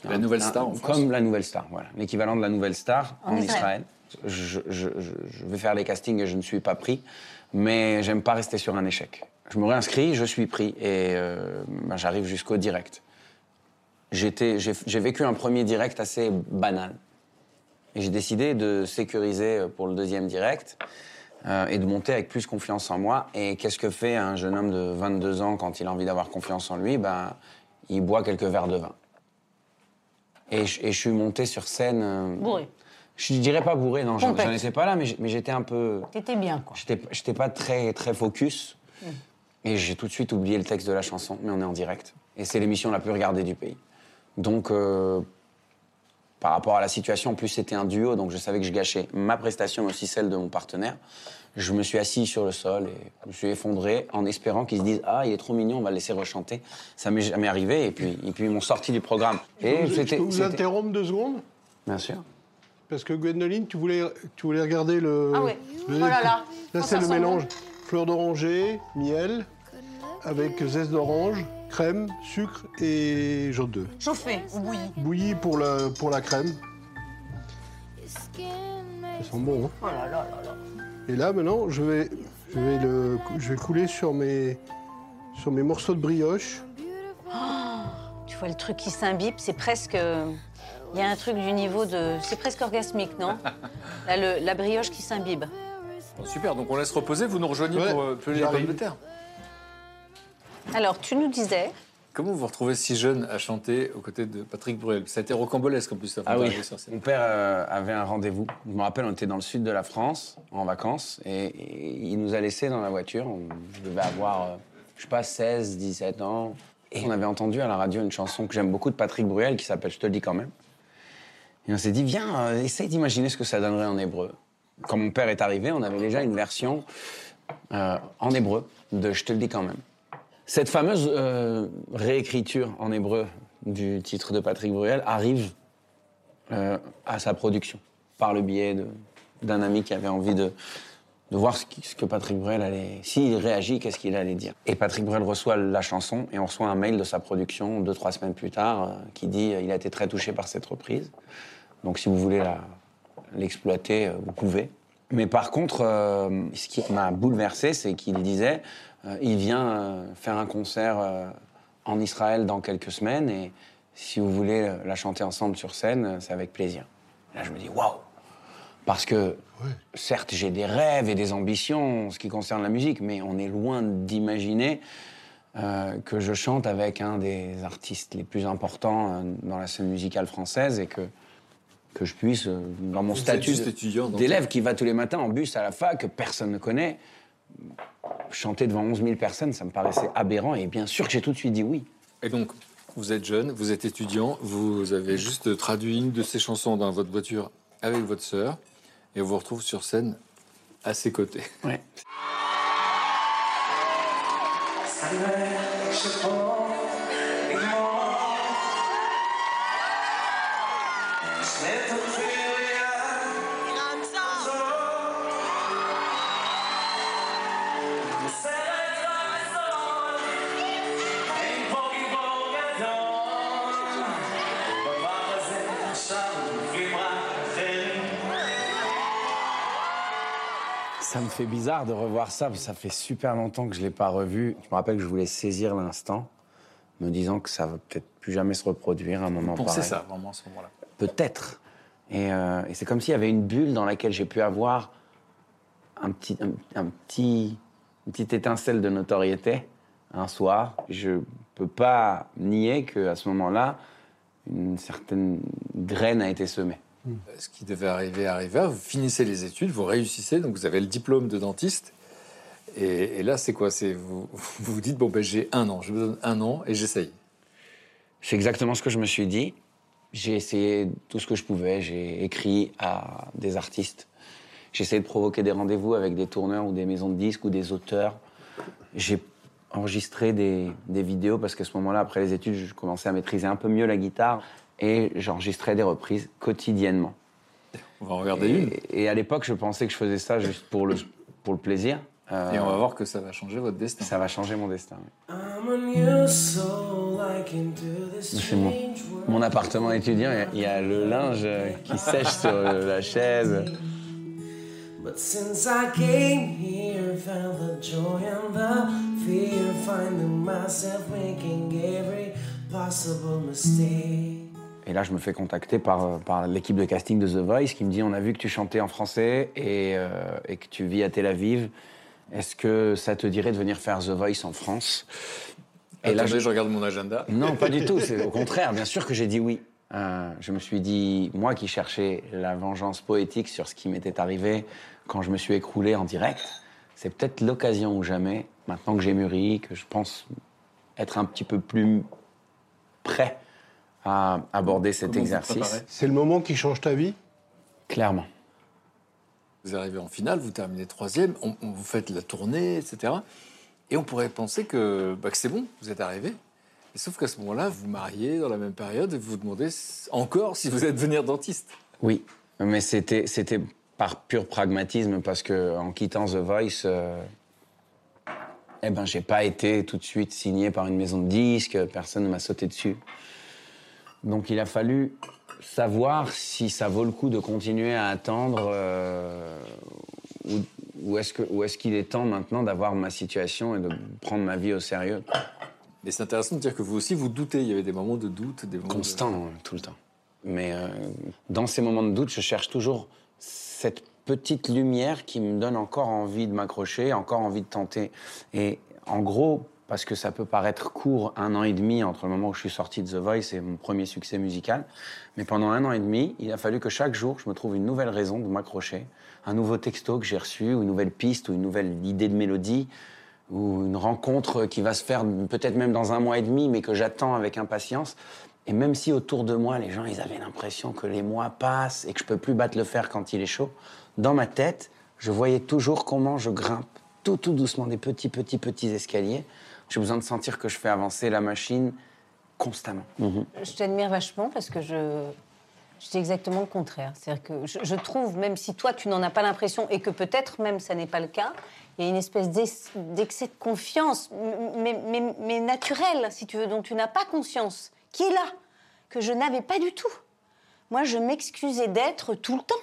La Nouvelle Star en France. comme la Nouvelle Star, voilà, l'équivalent de la Nouvelle Star En en, Israël. Israël. Je, je- je- je vais faire les castings et je ne suis pas pris, mais j'aime pas rester sur un échec. Je me réinscris, je suis pris et euh, ben, j'arrive jusqu'au direct. J'ai vécu un premier direct assez banal. Et j'ai décidé de sécuriser pour le deuxième direct euh, et de monter avec plus confiance en moi. Et qu'est-ce que fait un jeune homme de 22 ans quand il a envie d'avoir confiance en lui? Ben, Il boit quelques verres de vin. Et je, et je suis monté sur scène. euh, Bourré. Je dirais pas bourré, non, j'en Pompette. j'en étais pas là, mais j'étais un peu. T'étais bien, quoi. J'étais j'étais pas très, très focus. Et j'ai tout de suite oublié le texte de la chanson, mais on est en direct. Et c'est l'émission la plus regardée du pays. Donc, euh, par rapport à la situation, en plus c'était un duo, donc je savais que je gâchais ma prestation, mais aussi celle de mon partenaire. Je me suis assis sur le sol et je me suis effondré en espérant qu'ils se disent Ah, il est trop mignon, on va le laisser rechanter. Ça m'est jamais arrivé, et puis, et puis ils m'ont sorti du programme. Et je peux vous interrompre deux secondes? Bien sûr. Parce que Gwendoline, tu voulais, tu voulais regarder le. Ah ouais. le- Oh là là. Là, c'est le mélange fleur d'oranger, miel, avec zeste d'orange, crème, sucre et jaune d'œuf. Chauffé ou bouilli Bouilli pour la, pour la crème. Ça sent bon, hein Oh là là là là. Et là, maintenant, je vais, je vais, le, je vais couler sur mes, sur mes morceaux de brioche. Tu vois le truc qui s'imbibe, c'est presque. Il y a un truc du niveau de. C'est presque orgasmique, non? Là, le- la brioche qui s'imbibe. Bon, super, donc on laisse reposer. Vous nous rejoignez Ouais, pour euh, peler les pommes de terre. Alors, tu nous disais. Comment vous vous retrouvez si jeune à chanter aux côtés de Patrick Bruel? Ça a été rocambolesque en plus, ça Ah oui, mon père euh, avait un rendez-vous. Je me rappelle, on était dans le sud de la France, en vacances, et, et il nous a laissés dans la voiture. On devait avoir, euh, je sais pas, 16, 17 ans. Et on avait entendu à la radio une chanson que j'aime beaucoup de Patrick Bruel qui s'appelle Je te le dis quand même. Et on s'est dit, viens, euh, essaye d'imaginer ce que ça donnerait en hébreu. Quand mon père est arrivé, on avait déjà une version euh, en hébreu de Je te le dis quand même. Cette fameuse euh, réécriture en hébreu du titre de Patrick Bruel arrive euh, à sa production par le biais d'un ami qui avait envie de, voir ce, que Patrick Bruel allait. S'il réagit, qu'est-ce qu'il allait dire. Et Patrick Bruel reçoit la chanson et on reçoit un mail de sa production deux, trois semaines plus tard qui dit il a été très touché par cette reprise. Donc si vous voulez la- l'exploiter, euh, vous pouvez. Mais par contre, euh, ce qui m'a bouleversé, c'est qu'il disait euh, il vient faire un concert en Israël dans quelques semaines et si vous voulez la chanter ensemble sur scène, c'est avec plaisir. Là, je me dis waouh Parce que, certes, j'ai des rêves et des ambitions en ce qui concerne la musique, mais on est loin d'imaginer euh, que je chante avec un des artistes les plus importants euh, dans la scène musicale française et que, que je puisse, euh, dans mon Vous statut d'élève qui va tous les matins en bus à la fac, que personne ne connaît, chanter devant 11 000 personnes, ça me paraissait aberrant et bien sûr que j'ai tout de suite dit oui. Et donc, vous êtes jeune, vous êtes étudiant, vous avez juste traduit une de ces chansons dans votre voiture avec votre sœur, et on vous retrouve sur scène à ses côtés. Ouais. Me fait bizarre de revoir ça, parce que ça fait super longtemps que je ne l'ai pas revu. Je me rappelle que je voulais saisir l'instant, me disant que ça va peut-être plus jamais se reproduire à un moment Pensez pareil. ça, vraiment, à ce moment-là? Peut-être. Et, euh, et c'est comme s'il y avait une bulle dans laquelle j'ai pu avoir un petit, un, un petit, une petite étincelle de notoriété un soir. Je peux pas nier qu'à ce moment-là, une certaine graine a été semée. Ce qui devait arriver arriva, vous finissez les études, vous réussissez, donc vous avez le diplôme de dentiste. Et, là, c'est quoi? C'est vous, vous vous dites, bon, ben, j'ai un an, je me donne un an et j'essaye. C'est exactement ce que je me suis dit. J'ai essayé tout ce que je pouvais. J'ai écrit à des artistes. J'ai essayé de provoquer des rendez-vous avec des tourneurs ou des maisons de disques ou des auteurs. J'ai enregistré des, des vidéos parce qu'à ce moment-là, après les études, je commençais à maîtriser un peu mieux la guitare et j'enregistrais des reprises quotidiennement. On va en regarder une. Et, et à l'époque, je pensais que je faisais ça juste pour le, pour le plaisir. Euh, Et on va voir que ça va changer votre destin. Ça va changer mon destin. oui. I'm a new soul like into this C'est mon, mon appartement étudiant, il y a- il y, a le linge qui sèche sur la chaise. But since I came here, found the joy and the fear, finding myself making every possible mistake. Et là, je me fais contacter par, euh, par l'équipe de casting de The Voice qui me dit on a vu que tu chantais en français et, euh, et que tu vis à Tel Aviv. Est-ce que ça te dirait de venir faire The Voice en France? Et là, je... je- regarde mon agenda. Non, pas du tout. C'est au contraire. Bien sûr que j'ai dit oui. Euh, je me suis dit, moi qui cherchais la vengeance poétique sur ce qui m'était arrivé quand je me suis écroulé en direct, c'est peut-être l'occasion ou jamais, maintenant que j'ai mûri, que je pense être un petit peu plus prêt à aborder cet Comment exercice. C'est le moment qui change ta vie? Clairement. Vous arrivez en finale, vous terminez troisième, on, on- vous faites la tournée, etc. Et on pourrait penser que, bah, que c'est bon, vous êtes arrivé. Et sauf qu'à ce moment-là, vous vous mariez dans la même période et vous vous demandez encore si vous êtes devenir dentiste. Oui, mais c'était c'était par pur pragmatisme parce que en quittant The Voice, euh, eh ben j'ai pas été tout de suite signé par une maison de disques, personne ne m'a sauté dessus. Donc il a fallu savoir si ça vaut le coup de continuer à attendre euh, ou, ou est-ce que ou est-ce qu'il est temps maintenant d'avoir ma situation et de prendre ma vie au sérieux? Mais c'est intéressant de dire que vous aussi, vous doutez. Il y avait des moments de doute, des moments de- Constant, hein, tout le temps. Mais euh, dans ces moments de doute, je cherche toujours cette petite lumière qui me donne encore envie de m'accrocher, encore envie de tenter. Et en gros, parce que ça peut paraître court, un an et demi entre le moment où je suis sorti de The Voice et mon premier succès musical, mais pendant un an et demi, il a fallu que chaque jour, je me trouve une nouvelle raison de m'accrocher, un nouveau texto que j'ai reçu, ou une nouvelle piste, ou une nouvelle idée de mélodie, ou une rencontre qui va se faire peut-être même dans un mois et demi, mais que j'attends avec impatience. Et même si autour de moi, les gens, ils avaient l'impression que les mois passent et que je peux plus battre le fer quand il est chaud, dans ma tête, je voyais toujours comment je grimpe tout, tout doucement des petits, petits, petits escaliers. J'ai besoin de sentir que je fais avancer la machine constamment. Mhm. Je t'admire vachement parce que je. Je dis exactement le contraire. C'est-à-dire que je, je trouve, même si toi tu n'en as pas l'impression et que peut-être même ça n'est pas le cas, il y a une espèce d'ex- d'excès de confiance, mais, mais, mais naturel, si tu veux, dont tu n'as pas conscience, qui est là, que je n'avais pas du tout. Moi, je m'excusais d'être tout le temps.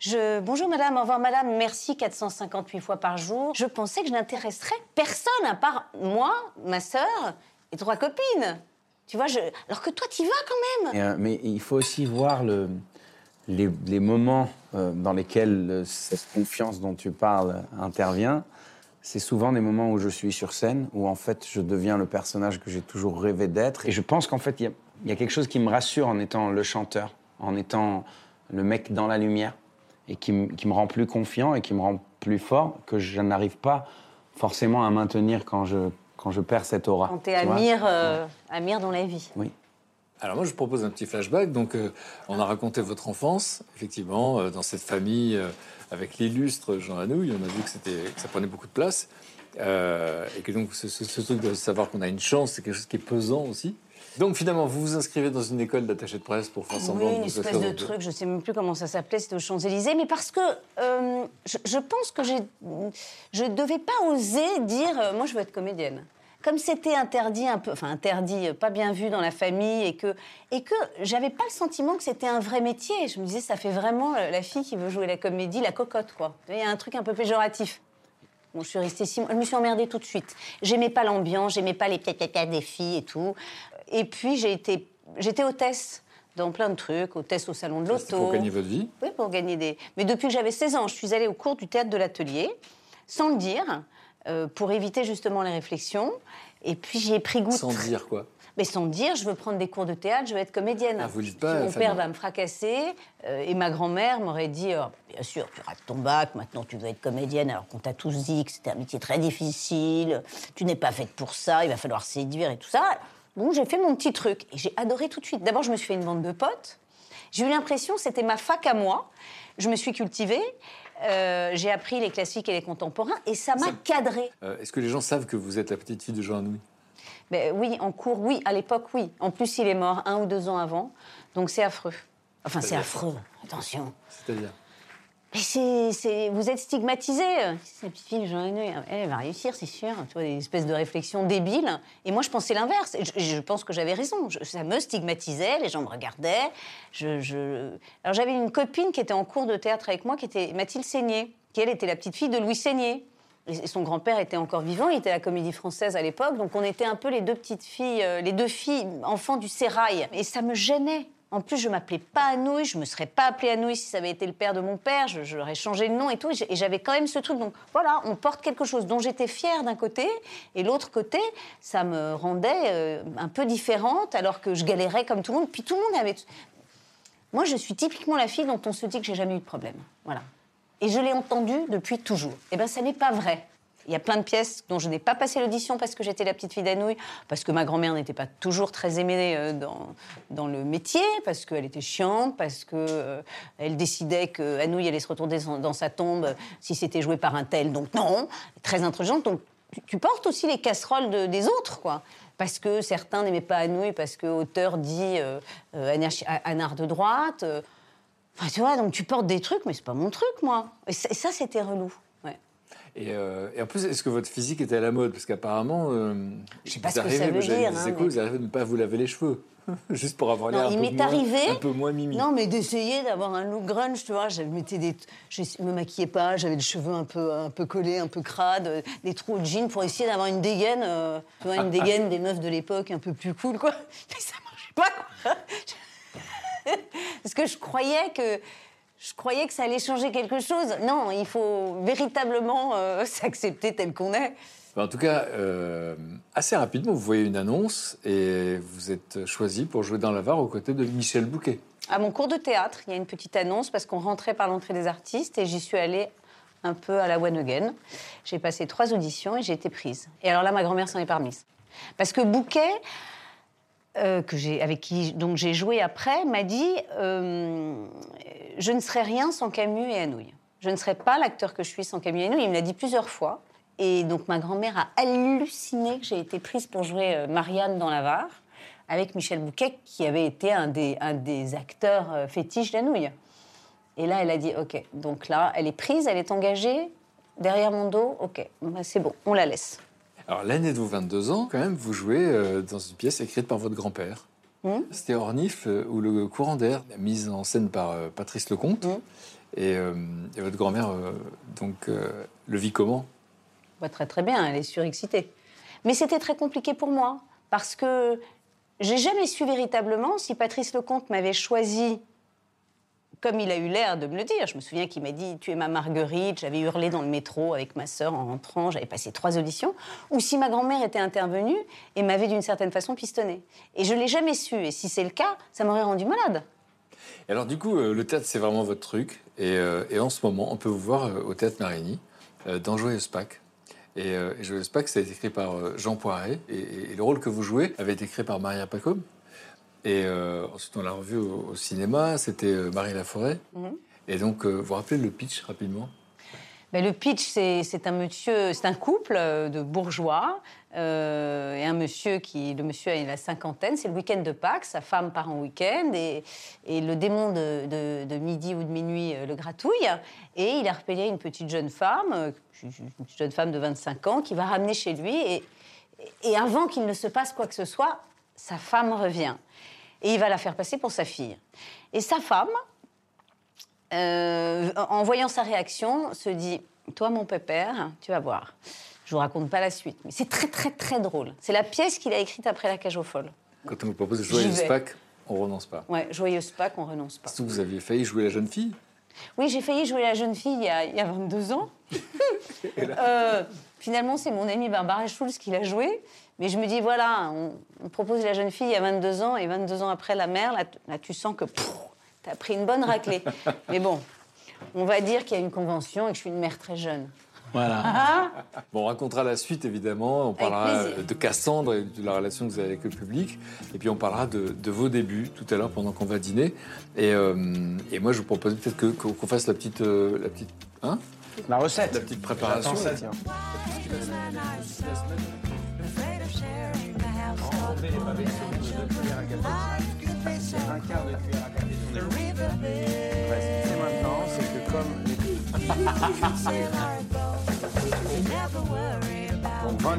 Je, bonjour madame, au revoir madame, merci 458 fois par jour. Je pensais que je n'intéresserais personne à part moi, ma sœur et trois copines. Tu vois, alors que toi, tu y vas quand même. Euh, mais il faut aussi voir le, les, moments euh, dans lesquels euh, cette confiance dont tu parles intervient. C'est souvent des moments où je suis sur scène, où en fait je deviens le personnage que j'ai toujours rêvé d'être. Et je pense qu'en fait il y, a quelque chose qui me rassure en étant le chanteur, en étant le mec dans la lumière, et qui, me- qui me rend plus confiant et qui me rend plus fort, que je n'arrive pas forcément à maintenir quand je, quand je perds cette aura. Quand t'es. Amir, euh, Amir dans la vie. Oui. Alors moi, je vous propose un petit flashback. Donc, euh, on a raconté votre enfance, effectivement, euh, dans cette famille euh, avec l'illustre Jean Anouilh. On a vu que, c'était, ça prenait beaucoup de place. Euh, et que donc, ce, ce- ce truc de savoir qu'on a une chance, c'est quelque chose qui est pesant aussi. Donc, finalement, vous vous inscrivez dans une école d'attaché de presse pour faire Oui, semblant une vous êtes espèce de truc, je sais même plus comment ça s'appelait, c'était aux Champs-Élysées, mais parce que euh, je, je pense que je devais pas oser dire, euh, moi je veux être comédienne. Comme c'était interdit un peu, enfin interdit, euh, pas bien vu dans la famille, et que, et que j'avais pas le sentiment que c'était un vrai métier. Je me disais, ça fait vraiment la fille qui veut jouer la comédie, la cocotte, quoi. Il y a un truc un peu péjoratif. Bon, je suis restée six mois. Je me suis emmerdée tout de suite. J'aimais pas l'ambiance, j'aimais pas les caca des filles et tout. Et puis j'ai été, j'étais hôtesse dans plein de trucs, hôtesse au salon de l'auto. pour gagner votre vie? Oui, pour gagner des. Mais depuis que j'avais 16 ans, je suis allée au cours du théâtre de l'atelier, sans le dire, euh, pour éviter justement les réflexions. Et puis j'y ai pris goût. Sans dire quoi? mais sans dire, je veux prendre des cours de théâtre, je veux être comédienne. Ah, vous dites pas, Mon père va me fracasser euh, et ma grand-mère m'aurait dit oh, Bien sûr, tu rates ton bac, maintenant tu veux être comédienne, alors qu'on t'a tous dit que c'était un métier très difficile, tu n'es pas faite pour ça, il va falloir séduire et tout ça. Bon, j'ai fait mon petit truc et j'ai adoré tout de suite. D'abord, je me suis fait une bande de potes. J'ai eu l'impression que c'était ma fac à moi. Je me suis cultivée, euh, j'ai appris les classiques et les contemporains et ça m'a cadré. Euh, Est-ce que les gens savent que vous êtes la petite fille de Jean Anouilh Ben oui, en cours, oui. À l'époque, oui. En plus, il est mort un ou deux ans avant. Donc c'est affreux. Enfin, c'est affreux. Attention. C'est-à-dire? Mais c'est, vous êtes stigmatisé. La petite fille, Jean Anouilh, elle va réussir, c'est sûr. Tu vois, des espèces de réflexions débiles. Et moi, je pensais l'inverse. Je, je pense que j'avais raison. Ça me stigmatisait, les gens me regardaient. Alors, j'avais une copine qui était en cours de théâtre avec moi, qui était Mathilde Seigné, qui, elle, était la petite fille de Louis Seigné. Et son grand-père était encore vivant, il était à la Comédie Française à l'époque, donc on était un peu les deux petites filles, euh, les deux filles enfants du sérail. Et ça me gênait. En plus, je m'appelais pas Anouilh, je me serais pas appelée Anouilh si ça avait été le père de mon père, je- j'aurais changé de nom et tout. Et j'avais quand même ce truc. Donc voilà, on porte quelque chose dont j'étais fière d'un côté, et l'autre côté, ça me rendait euh, un peu différente, alors que je galérais comme tout le monde. Puis tout le monde avait. Moi, je suis typiquement la fille dont on se dit que j'ai jamais eu de problème. Voilà. Et je l'ai entendu depuis toujours. Eh bien, ça n'est pas vrai. Il y a plein de pièces dont je n'ai pas passé l'audition parce que j'étais la petite fille d'Anouilh, parce que ma grand-mère n'était pas toujours très aimée euh, dans, dans le métier, parce qu'elle était chiante, parce qu'elle elle décidait que Anouilh allait se retourner dans- sa tombe euh, si c'était joué par un tel. Donc non, très intelligente. Donc tu, portes aussi les casseroles de- des autres, quoi. Parce que certains n'aimaient pas Anouilh, parce que auteur dit euh, euh, anard de droite. euh, Enfin, tu vois, donc tu portes des trucs, mais c'est pas mon truc, moi. Et ça, c'était relou. Et, euh, et en plus, est-ce que votre physique était à la mode? Parce qu'apparemment, euh, Je sais pas vous ce que ça arrivez- veut dire, hein, échos, mais- vous arrivez de ne pas vous laver les cheveux, juste pour avoir l'air un, peu moins- arrivé. un peu moins mimi. Non, mais d'essayer d'avoir un look grunge, tu vois. Je mettais des, je me maquillais pas, j'avais les cheveux un peu, un peu collés, un peu crades, euh, des trous de jeans pour essayer d'avoir une dégaine, euh, tu vois, une dégaine des meufs de l'époque un peu plus cool, quoi. Mais ça marchait pas, quoi. Parce que je croyais que. Je croyais que ça allait changer quelque chose. Non, il faut véritablement euh, s'accepter tel qu'on est. En tout cas, euh, assez rapidement, vous voyez une annonce et vous êtes choisi pour jouer dans la Var aux côtés de Michel Bouquet. À mon cours de théâtre, il y a une petite annonce parce qu'on rentrait par l'entrée des artistes et j'y suis allée un peu à la one again. J'ai passé trois auditions et j'ai été prise. Et alors là, ma grand-mère s'en est permise. Parce que Bouquet, euh, que avec qui j'ai joué après, m'a dit euh, Je ne serais rien sans Camus et Anouilh. Je ne serais pas l'acteur que je suis sans Camus et Anouilh. Il me l'a dit plusieurs fois. Et donc ma grand-mère a halluciné que j'ai été prise pour jouer euh, Marianne dans la Var avec Michel Bouquet, qui avait été un des, un des acteurs fétiches d'Anouilh. Et là, elle a dit OK. Donc là, elle est prise, elle est engagée derrière mon dos. OK, bah, c'est bon, on la laisse. Alors, l'année de vos 22 ans, quand même, vous jouez euh, dans une pièce écrite par votre grand-père. Hmm. C'était Ornif euh, ou Le Courant d'air, mise en scène par euh, Patrice Lecomte. Hmm. Et, euh, et votre grand-mère, euh, donc, euh, le vit comment? Bah, très très bien, elle est surexcitée. Mais c'était très compliqué pour moi, parce que j'ai jamais su véritablement si Patrice Lecomte m'avait choisi comme il a eu l'air de me le dire. Je me souviens qu'il m'a dit Tu es ma Marguerite. J'avais hurlé dans le métro avec ma sœur en rentrant. J'avais passé trois auditions. Ou si ma grand-mère était intervenue et m'avait d'une certaine façon pistonné. Et je l'ai jamais su. Et si c'est le cas, ça m'aurait rendu malade. Alors, du coup, euh, le théâtre, c'est vraiment votre truc. Et, euh, et en ce moment, on peut vous voir euh, au théâtre Marigny, dans Joyeuse Pâques. Et, euh, et Joyeuse Pâques, ça a été écrit par Jean Poiret. Et, et- le rôle que vous jouez avait été créé par Maria Pacôme. Et euh, ensuite, on l'a revu au, au cinéma. C'était euh, Marie Laforêt. Mhm. Et donc, euh, vous vous rappelez le pitch rapidement? Ben, le pitch, c'est un monsieur, c'est un couple de bourgeois euh, et un monsieur qui, le monsieur a la cinquantaine, c'est le week-end de Pâques, sa femme part en week-end et, et le démon de, de- de midi ou de minuit le gratouille et il a repéré une petite jeune femme, une jeune femme de 25 ans qui va ramener chez lui et, et avant qu'il ne se passe quoi que ce soit, sa femme revient et il va la faire passer pour sa fille. Et sa femme, euh, en voyant sa réaction, se dit Toi, mon pépère, tu vas voir. Je vous raconte pas la suite, mais c'est très, très, très drôle. C'est la pièce qu'il a écrite après La Cage aux Folles. Quand on vous propose Joyeuse. Pâques, on renonce pas. Ouais, joyeuse Pâques, on renonce pas. Que vous aviez failli jouer la jeune fille? Oui, j'ai failli jouer la jeune fille il y a, il y a 22 ans. Euh, finalement, c'est mon amie Barbara Schulz qui l'a joué. Mais je me dis, voilà, on, on propose la jeune fille a 22 ans, et 22 ans après la mère, là, tu sens que tu as pris une bonne raclée. Mais bon, on va dire qu'il y a une convention et que je suis une mère très jeune. Voilà. Bon, on racontera la suite, évidemment. On parlera plaisir. de Cassandre et de la relation que vous avez avec le public. Et puis, on parlera de, de vos débuts tout à l'heure pendant qu'on va dîner. Et, euh, et moi, je vous propose peut-être que- qu'on fasse la petite, euh, la petite, hein? La recette. la petite préparation. J'attends ça, tiens. Un quart de cuillère à café. Fait maintenant, c'est que comme. Never worry about which way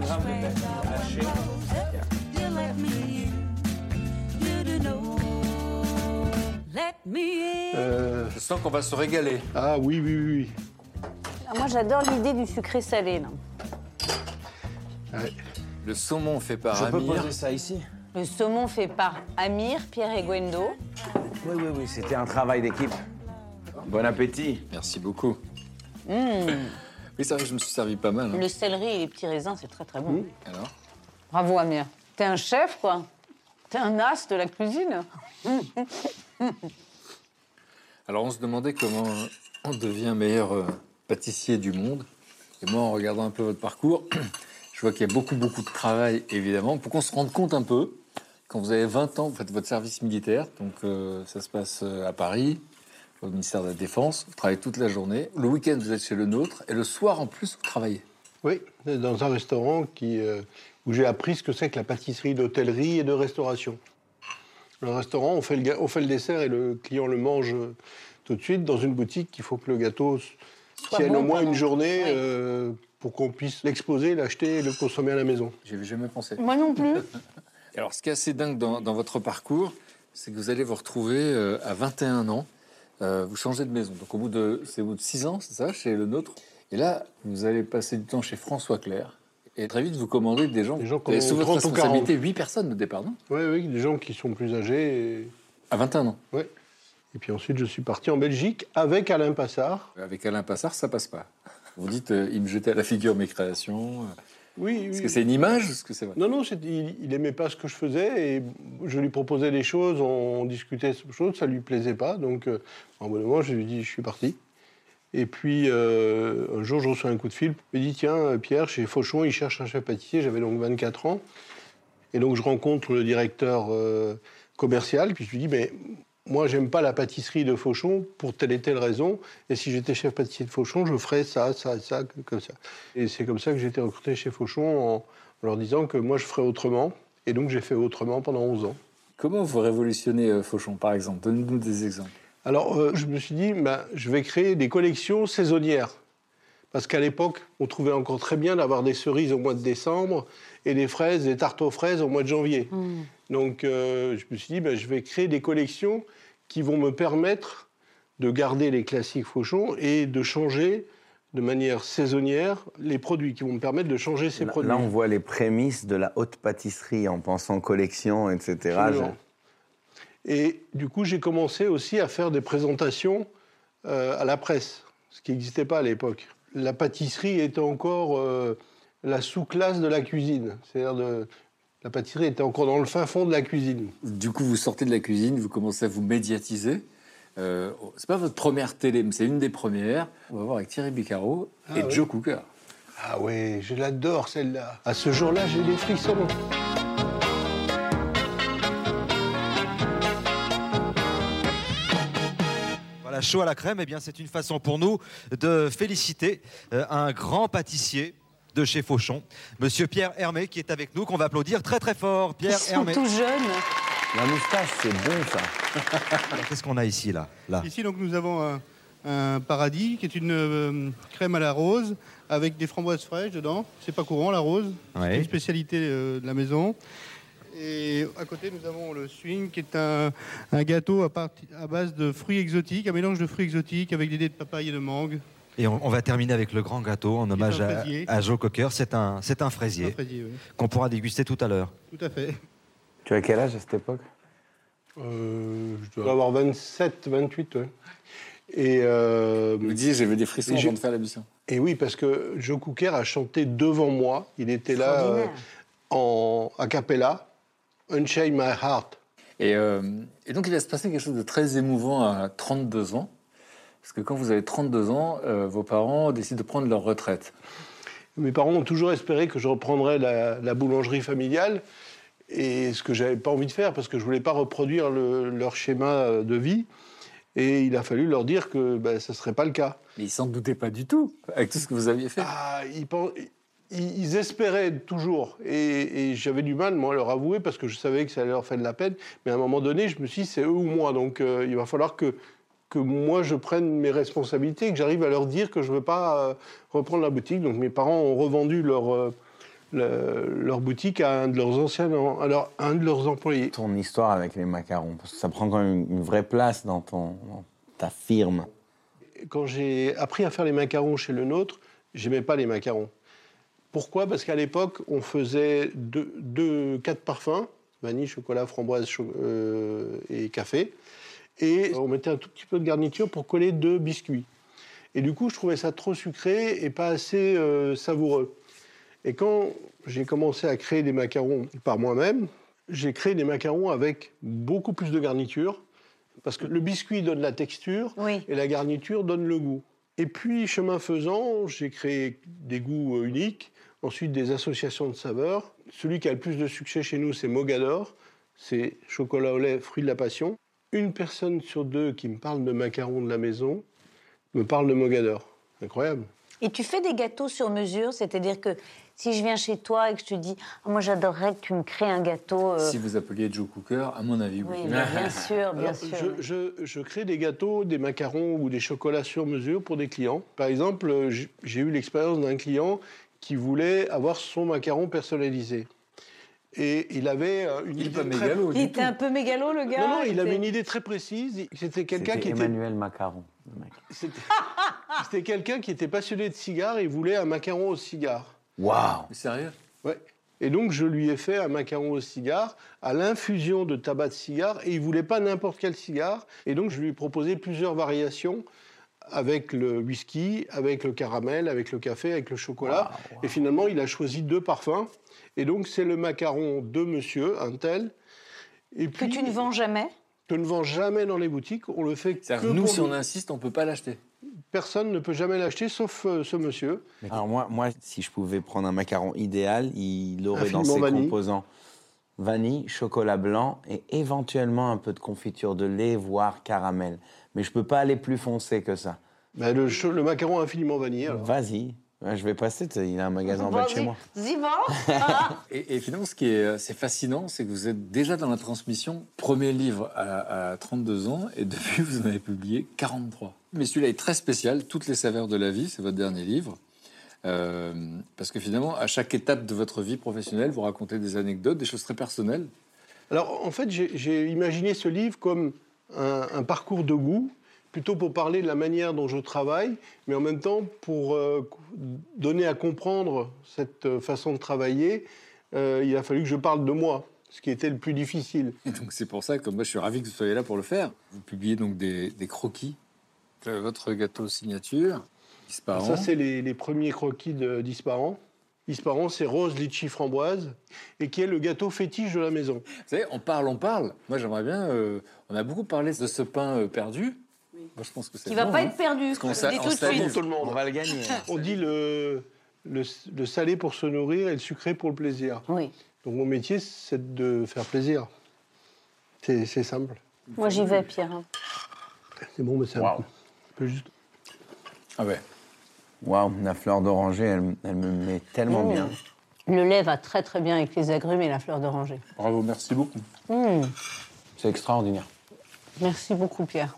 the wind blows. You let me in. You do know. Let me in. Euh, Je sens qu'on va se régaler. ah oui, oui, oui, oui. Ah, Moi, j'adore l'idée du sucré salé. Là. Ouais. Le saumon fait par Je peux Amir. poser ça ici Le saumon fait par Amir, Pierre et Gwendo. Oui, oui, oui, c'était un travail d'équipe. Bon appétit. Merci beaucoup. Oui, c'est vrai que je me suis servi pas mal. hein. Le céleri et les petits raisins, c'est très très bon. Alors Bravo Amir. T'es un chef, quoi. T'es un as de la cuisine. Alors, on se demandait comment on devient meilleur euh, pâtissier du monde. Et moi, en regardant un peu votre parcours, je vois qu'il y a beaucoup, beaucoup de travail, évidemment. Pour qu'on se rende compte un peu, quand vous avez 20 ans, vous faites votre service militaire. Donc, euh, ça se passe euh, à Paris, au ministère de la Défense. Vous travaillez toute la journée. Le week-end, vous êtes chez le nôtre. Et le soir, en plus, vous travaillez. Oui, dans un restaurant qui, euh, où j'ai appris ce que c'est que la pâtisserie d'hôtellerie et de restauration. Le restaurant, on fait le, on fait le dessert et le client le mange tout de suite. Dans une boutique, il faut que le gâteau tienne bon au moins une journée Oui. euh, pour qu'on puisse l'exposer, l'acheter et le consommer à la maison. J'y avais jamais pensé. Moi non plus. Alors, ce qui est assez dingue dans, dans votre parcours, c'est que vous allez vous retrouver euh, à 21 ans. euh, vous changez de maison. Donc, au bout de, c'est au bout de 6 ans, c'est ça, chez le nôtre. Et là, vous allez passer du temps chez François Clair. Et très vite, vous commandez des gens. Des gens qui ont sous votre 30 ou 40. responsabilité 8 personnes au départ, non? Oui, oui, des gens qui sont plus âgés. Et, À 21 ans. ouais. et puis ensuite, je suis parti en Belgique avec Alain Passard. Avec Alain Passard, ça passe pas. Vous dites, euh, il me jetait à la figure mes créations. Oui, oui. Est-ce que c'est une image ou est-ce que c'est vrai? Non, non, il, il aimait pas ce que je faisais et je lui proposais des choses, on discutait de choses, ça lui plaisait pas. Donc, euh, à un moment, je lui dis, je suis parti. Et puis, euh, un jour, je reçois un coup de fil. Il me dit, tiens, Pierre, chez Fauchon, il cherche un chef pâtissier. J'avais donc 24 ans. Et donc, je rencontre le directeur euh, commercial. Puis je lui dis, mais moi, j'aime pas la pâtisserie de Fauchon pour telle et telle raison. Et si j'étais chef pâtissier de Fauchon, je ferais ça, ça, ça, comme ça. Et c'est comme ça que j'ai été recruté chez Fauchon en, leur disant que moi, je ferais autrement. Et donc, j'ai fait autrement pendant 11 ans. Comment vous révolutionnez euh, Fauchon, par exemple? Donnez-nous des exemples. Alors, euh, je me suis dit, ben, je vais créer des collections saisonnières. Parce qu'à l'époque, on trouvait encore très bien d'avoir des cerises au mois de décembre et des fraises, des tartes aux fraises au mois de janvier. Donc, euh, je me suis dit, ben, je vais créer des collections qui vont me permettre de garder les classiques Fauchon et de changer de manière saisonnière les produits, qui vont me permettre de changer ces Là, produits. là, on voit les prémices de la haute pâtisserie en pensant collection, etc. Et du coup, j'ai commencé aussi à faire des présentations euh, à la presse, ce qui n'existait pas à l'époque. La pâtisserie était encore euh, la sous-classe de la cuisine. C'est-à-dire de, la pâtisserie était encore dans le fin fond de la cuisine. Du coup, vous sortez de la cuisine, vous commencez à vous médiatiser. Euh, c'est pas votre première télé, mais c'est une des premières. On va voir avec Thierry Beccaro et oui. Joe Cooker. Ah ouais, je l'adore celle-là. À ce jour-là, j'ai des frissons. Chaud à la crème, eh bien, c'est une façon pour nous de féliciter euh, un grand pâtissier de chez Fauchon, Monsieur Pierre Hermé, qui est avec nous, qu'on va applaudir très très fort. Ils Pierre sont Hermé. tout jeunes. La moustache, c'est bon, ça. Qu'est-ce qu'on a ici, là, là Ici, donc, nous avons un, un paradis qui est une euh, crème à la rose avec des framboises fraîches dedans. C'est pas courant, la rose. Ouais. C'est une spécialité euh, de la maison. Et à côté, nous avons le swing qui est un, un gâteau à, base de fruits exotiques, un mélange de fruits exotiques avec des dés de papaye et de mangue. Et on, on va terminer avec le grand gâteau en hommage à, Joe Cocker. C'est un, c'est un Un fraisier oui. qu'on pourra déguster tout à l'heure. Tout à fait. Tu as quel âge à cette époque? Euh, je dois avoir 27, 28. ouais. Et, euh, Vous me disiez, j'avais des frissons avant de faire l'émission. et oui, parce que Joe Cooker a chanté devant moi. Il était là euh, en a cappella, Unchain My Heart. Et, euh, et donc, il va se passer quelque chose de très émouvant à 32 ans. Parce que quand vous avez 32 ans, euh, vos parents décident de prendre leur retraite. Mes parents ont toujours espéré que je reprendrais la, la boulangerie familiale, et ce que j'avais pas envie de faire parce que je voulais pas reproduire le- leur schéma de vie. Et il a fallu leur dire que ben, serait pas le cas. Mais ils s'en doutaient pas du tout, avec tout ce que vous aviez fait. Ah, ils, ils- espéraient toujours, et, et j'avais du mal moi à leur avouer parce que je savais que ça allait leur faire de la peine. Mais à un moment donné, je me suis dit c'est eux ou moi, donc euh, il va falloir que que moi je prenne mes responsabilités, que j'arrive à leur dire que je ne veux pas euh, reprendre la boutique. Donc mes parents ont revendu leur, euh, le- leur boutique à un de leurs anciens, alors un de leurs employés. Ton histoire avec les macarons, parce que ça prend quand même une vraie place dans, ton, dans ta firme. Quand j'ai appris à faire les macarons chez le nôtre, j'aimais pas les macarons. Pourquoi? Parce qu'à l'époque, on faisait deux, deux- quatre parfums vanille, chocolat, framboise cho- euh, et café. Et on mettait un tout petit peu de garniture pour coller deux biscuits. Et du coup, je trouvais ça trop sucré et pas assez euh, savoureux. Et quand j'ai commencé à créer des macarons par moi-même, j'ai créé des macarons avec beaucoup plus de garniture. Parce que le biscuit donne la texture Oui. et la garniture donne le goût. Et puis, chemin faisant, j'ai créé des goûts euh, uniques, ensuite des associations de saveurs. Celui qui a le plus de succès chez nous, c'est Mogador. C'est chocolat au lait, fruit de la passion. Une personne sur deux qui me parle de macarons de la maison me parle de Mogador. Incroyable. Et tu fais des gâteaux sur mesure, c'est-à-dire que si je viens chez toi et que je te dis, Ah, moi j'adorerais que tu me crées un gâteau. euh, Si vous appeliez Joe Cooker, à mon avis, oui. Oui, bien, bien sûr, bien Alors, sûr. je, je- je crée des gâteaux, des macarons ou des chocolats sur mesure pour des clients. Par exemple, euh, j'ai eu l'expérience d'un client qui voulait avoir son macaron personnalisé. Et il avait euh, une Il idée pas très- mégalo. Il était un peu mégalo, le gars Non, non, il avait une idée très précise. C'était quelqu'un qui était, Emmanuel Macaron. le mec. c'était- c'était quelqu'un qui était passionné de cigares et voulait un macaron au cigare. Waouh Mais Sérieux? Ouais. Et donc, je lui ai fait un macaron au cigare à l'infusion de tabac de cigare. Et il voulait pas n'importe quel cigare. Et donc, je lui ai proposé plusieurs variations avec le whisky, avec le caramel, avec le café, avec le chocolat. Et finalement, il a choisi deux parfums. Et donc, c'est le macaron de monsieur, un tel. Et Que puis, tu ne vends jamais? Que ne vend jamais dans les boutiques. On le fait que C'est-à-dire que nous, pour si nous. on insiste, on peut pas l'acheter. Personne ne peut jamais l'acheter, sauf euh, ce monsieur. Alors moi, moi, si je pouvais prendre un macaron idéal, il aurait dans ses vanille. composants vanille, chocolat blanc et éventuellement un peu de confiture de lait, voire caramel. Mais je peux pas aller plus foncé que ça. Ben, le, le macaron infiniment vanillé. alors. Vas-y, Ouais, je vais passer. Il a un magasin en bas de chez moi. Va Et, et finalement, ce qui est assez fascinant, c'est que vous êtes déjà dans la transmission. Premier livre à, à 32 ans, et depuis, vous en avez publié 43. Mais celui-là est très spécial, Toutes les saveurs de la vie, c'est votre dernier livre. Euh, parce que finalement, à chaque étape de votre vie professionnelle, vous racontez des anecdotes, des choses très personnelles. Alors, en fait, j'ai j'ai imaginé ce livre comme un, un parcours de goût, plutôt pour parler de la manière dont je travaille, mais en même temps pour euh, donner à comprendre cette euh, façon de travailler, euh, il a fallu que je parle de moi, ce qui était le plus difficile. Et donc c'est pour ça que moi je suis ravi que vous soyez là pour le faire. Vous publiez donc des, des croquis de votre gâteau signature, disparant. Ça, c'est les, les premiers croquis de Disparant. Disparant, c'est rose, litchi, framboise, et qui est le gâteau fétiche de la maison. Vous savez, on parle, on parle. Moi j'aimerais bien. euh, on a beaucoup parlé de ce pain perdu. Moi je pense que c'est. Qui va bon, pas hein. être perdu, on tout de salive. suite. Tout le monde. On va le gagner. On dit le, le, le salé pour se nourrir et le sucré pour le plaisir. Oui. Donc mon métier, c'est de faire plaisir. C'est simple. Moi, j'y vais, Pierre. hein. C'est bon, mais c'est un Waouh. peu- un peu juste. Ah ouais. Waouh, la fleur d'oranger, elle, elle me met tellement Mmh. bien. Le lait va très très bien avec les agrumes et la fleur d'oranger. Bravo, merci beaucoup. Mmh. C'est extraordinaire. Merci beaucoup, Pierre.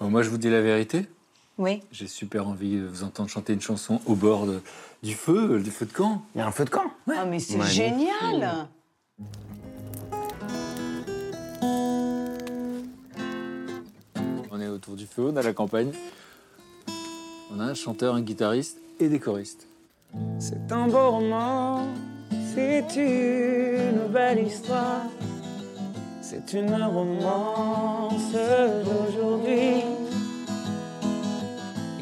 Bon, moi je vous dis la vérité. Oui. J'ai super envie de vous entendre chanter une chanson au bord de- du feu, du feu de camp. Il y a un feu de camp. Ah, mais c'est Magnifique. génial On est autour du feu, on a la campagne. On a un chanteur, un guitariste et des choristes. C'est un beau roman, c'est une belle histoire. C'est une romance d'aujourd'hui.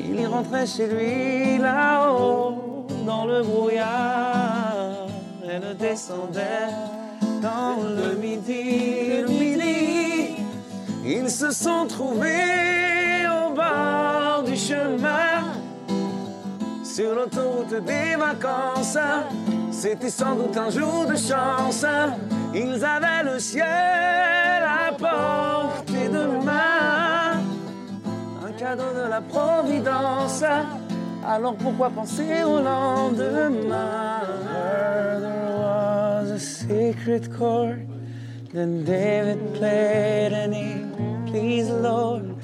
Il rentrait chez lui là-haut dans le brouillard. Elle descendait dans le midi, le midi. Ils se sont trouvés au bord du chemin sur l'autoroute des vacances. C'était sans doute un jour de chance. Ils avaient le ciel à portée de main. Un cadeau de la Providence. Alors pourquoi penser au lendemain? There was a secret chord that David played and he pleased the Lord.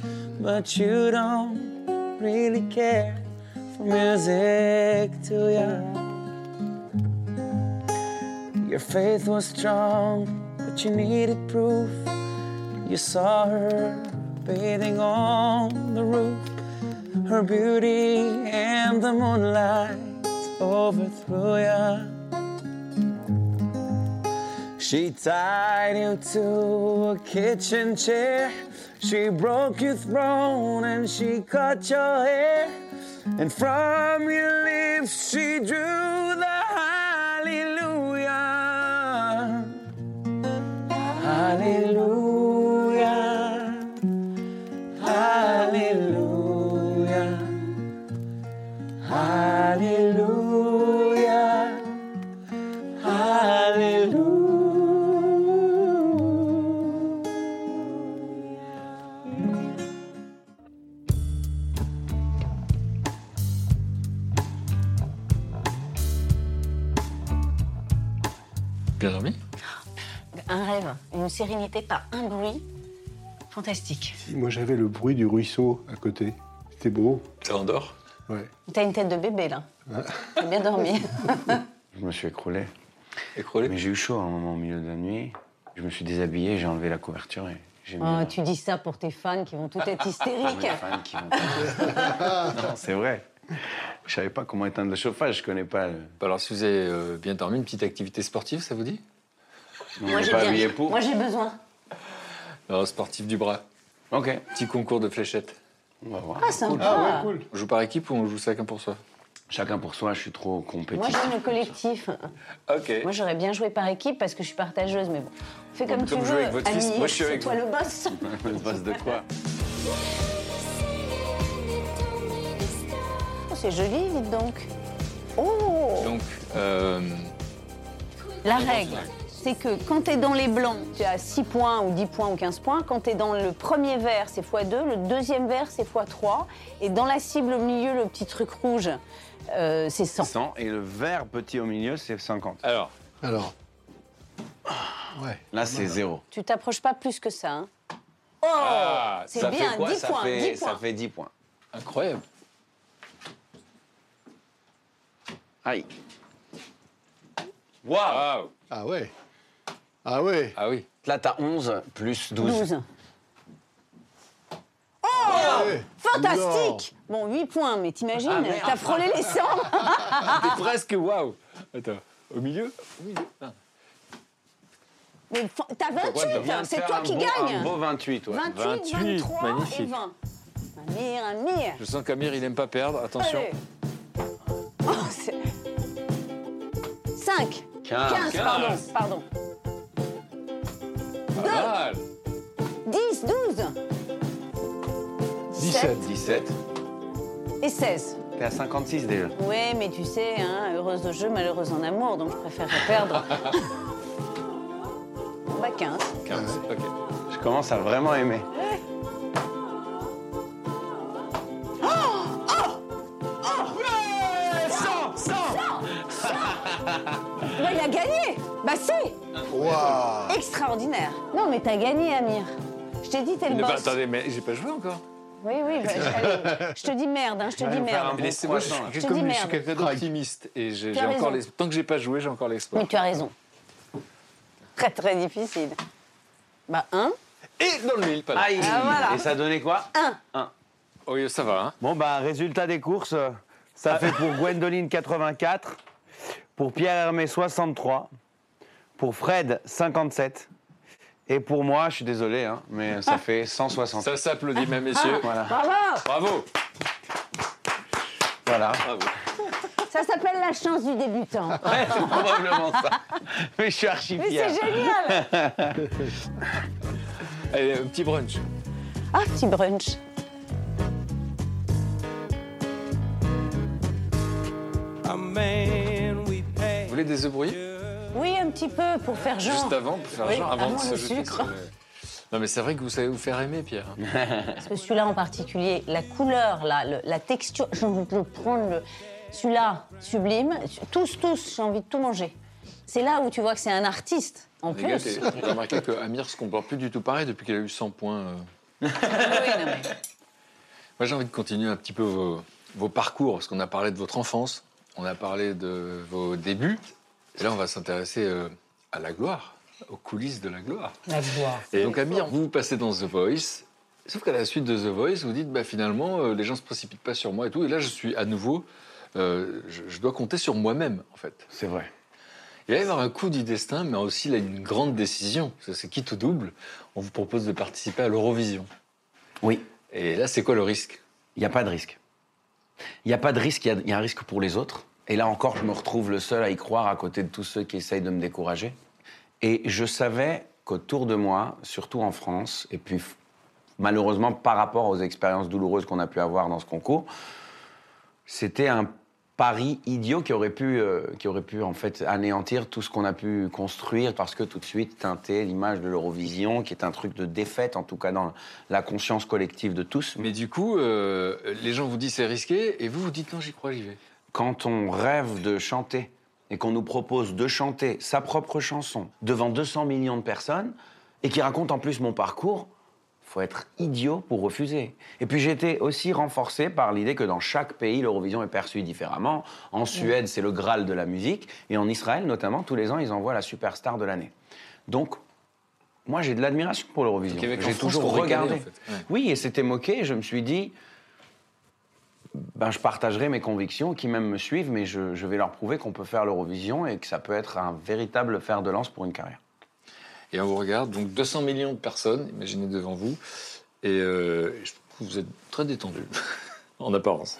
but you don't really care for music, do ya? Your faith was strong, but you needed proof. You saw her bathing on the roof, her beauty and the moonlight overthrew ya. She tied you to a kitchen chair. She broke your throne and she cut your hair. And from your lips she drew the hallelujah. Hallelujah. Hallelujah. Hallelujah. Hallelujah. Bien dormi Un rêve, une sérénité, pas un bruit. Fantastique. Si, Moi, j'avais le bruit du ruisseau à côté. C'était beau. Ça endort? Ouais. T'as une tête de bébé là. T'as bien dormi. Je me suis écroulé. Écroulé? Mais j'ai eu chaud à un moment au milieu de la nuit. Je me suis déshabillé, j'ai enlevé la couverture et j'ai mis. Oh, la- tu dis ça pour tes fans qui vont tout être Mes hystériques. fans qui vont non, c'est vrai. Je savais pas comment éteindre le chauffage, je connais pas. Le... Alors, si vous avez euh, bien dormi, une petite activité sportive, ça vous dit? On Moi j'ai pas bien- habillé pour. Moi j'ai besoin. Alors, sportif du bras. Ok. Petit concours de fléchettes. On va voir. Ah sympa. cool. On joue par équipe ou on joue chacun pour soi? Chacun pour soi, je suis trop Moi compétitif. j'aime le collectif. Ok. Moi j'aurais bien joué par équipe parce que je suis partageuse, mais bon. Fais comme, Comme tu vous veux. avec votre fils, moi, je suis c'est avec toi vous. le boss. Le boss de quoi? Oh, c'est joli, dites donc. Oh Donc, euh, La règle, c'est que quand tu es dans les blancs, tu as 6 points ou 10 points ou 15 points. Quand tu es dans le premier verre, c'est x2. Le deuxième verre, c'est x3. Et dans la cible au milieu, le petit truc rouge, euh, c'est 100. 100. Et le vert petit au milieu, c'est 50. alors, Alors. Ouais. Là, c'est zéro. Tu t'approches pas plus que ça. hein. Oh Ah, C'est ça bien, fait quoi 10 ça points. fait, 10 Ça points. fait 10 points. incroyable. Aïe. Waouh Waouh Ah ouais. Ah ouais. Ah oui. Là, t'as 11 plus 12. 12. Ah ouais. Fantastique Bon, 8 points, mais t'imagines, Ah, t'as frôlé les 100 T'es presque waouh Attends, au milieu? Au milieu. Ah. Mais t'as Je viens 28, de c'est toi qui beau- gagne Un beau 28, ouais. 28, 28, 23 et magnifique. 20. Amir, Amir Je sens qu'Amir, il aime pas perdre. Attention. Allez. Oh, c'est... 5 15. 15, pardon, pardon. Pas mal. 10, 12 17. 17. et 16. T'es à 56 déjà. Ouais, mais tu sais, hein, heureuse au jeu, malheureuse en amour, donc je préférerais perdre. bah 15. 15. Ok. Je commence à vraiment aimer. Bah il a gagné Bah si Extraordinaire Non mais t'as gagné, Amir. Je t'ai dit, t'es le bah, boss. attendez, mais j'ai pas joué encore. Oui, oui, bah, allez, je te dis merde, hein, je te dis merde. un bon Laissez-moi, je, je- Je suis quelqu'un d'optimiste et j'ai encore les, tant que j'ai pas joué, j'ai encore l'espoir. Mais tu as raison. Très très difficile. Bah 1, Et dans le mille, pas là. Aïe Ah, voilà. Et ça donnait quoi? 1. Oh, oui, ça va, hein. Bon, bah, résultat des courses, ça fait pour Gwendoline 84, pour Pierre Hermé 63, pour Fred 57, et pour moi, je suis désolé, hein, mais ça fait 160. Ça s'applaudit, mesdames, messieurs. Voilà. Bravo Bravo. Voilà. Bravo. Ça s'appelle la chance du débutant. Ouais, c'est probablement ça. Mais je suis archi Mais c'est génial Allez, un petit brunch. Ah, petit brunch. Vous voulez des œufs brouillés? Oui, un petit peu pour faire genre. Juste avant, pour faire Oui, genre, avant, avant de se le jeter sucre. sur le- Non, mais c'est vrai que vous savez vous faire aimer, Pierre. Parce que celui-là en particulier, la couleur, là, le- la texture, j'ai envie de prendre. Le... Celui-là, sublime. Tous, tous, j'ai envie de tout manger. C'est là où tu vois que c'est un artiste, en Les gars, plus. t'es- j'ai remarqué que Amir se comporte plus du tout pareil depuis qu'il a eu 100 points. euh. Oui, non, mais Moi, j'ai envie de continuer un petit peu vos, vos parcours, parce qu'on a parlé de votre enfance, on a parlé de vos débuts, et là, on va s'intéresser euh, à la gloire, aux coulisses de la gloire. La gloire. Et donc, Amir, vous passez dans The Voice, sauf qu'à la suite de The Voice, vous dites, bah, finalement, euh, les gens se précipitent pas sur moi et tout, et là, je suis à nouveau, euh, je, je dois compter sur moi-même, en fait. C'est vrai. Il va y avoir un coup du destin, mais aussi là, une grande décision. C'est quitte ou double. On vous propose de participer à l'Eurovision. Oui. Et là, c'est quoi le risque? Il n'y a pas de risque. Il n'y a pas de risque, il y a- il y, a un risque pour les autres. Et là encore, je me retrouve le seul à y croire à côté de tous ceux qui essayent de me décourager. Et je savais qu'autour de moi, surtout en France, et puis malheureusement par rapport aux expériences douloureuses qu'on a pu avoir dans ce concours, c'était un pari idiot qui aurait pu, euh, qui aurait pu en fait anéantir tout ce qu'on a pu construire parce que tout de suite teinter l'image de l'Eurovision, qui est un truc de défaite, en tout cas dans la conscience collective de tous. Mais du coup, euh, les gens vous disent c'est risqué, et vous vous dites non, j'y crois, j'y vais. Quand on rêve de chanter et qu'on nous propose de chanter sa propre chanson devant 200 millions de personnes et qui raconte en plus mon parcours, faut être idiot pour refuser. Et puis j'ai été aussi renforcé par l'idée que dans chaque pays, l'Eurovision est perçue différemment. En Suède, c'est le Graal de la musique, et en Israël notamment, tous les ans, ils envoient la superstar de l'année. Donc, moi, j'ai de l'admiration pour l'Eurovision. J'ai toujours regardé. en fait. Ouais. Oui, et c'était moqué. et Je me suis dit, ben, je partagerai mes convictions, qui même me suivent, mais je, vais leur prouver qu'on peut faire l'Eurovision et que ça peut être un véritable fer de lance pour une carrière. Et on vous regarde, donc 200 millions de personnes, imaginez devant vous, et euh, je trouve que vous êtes très détendu, en apparence.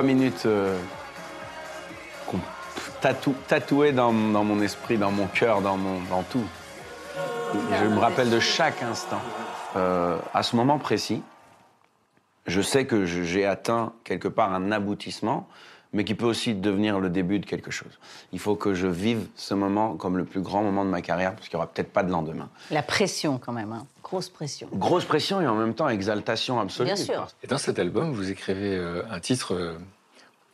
Trois minutes euh, tatou- tatouées dans, mon esprit, dans mon cœur, dans, tout. Je me rappelle de chaque instant. Euh, à ce moment précis, je sais que j'ai atteint quelque part un aboutissement, mais qui peut aussi devenir le début de quelque chose. Il faut que je vive ce moment comme le plus grand moment de ma carrière, parce qu'il n'y aura peut-être pas de lendemain. La pression, quand même. hein. Grosse pression. Grosse pression et en même temps exaltation absolue. Bien sûr. Et dans cet album, vous écrivez euh, un titre, euh,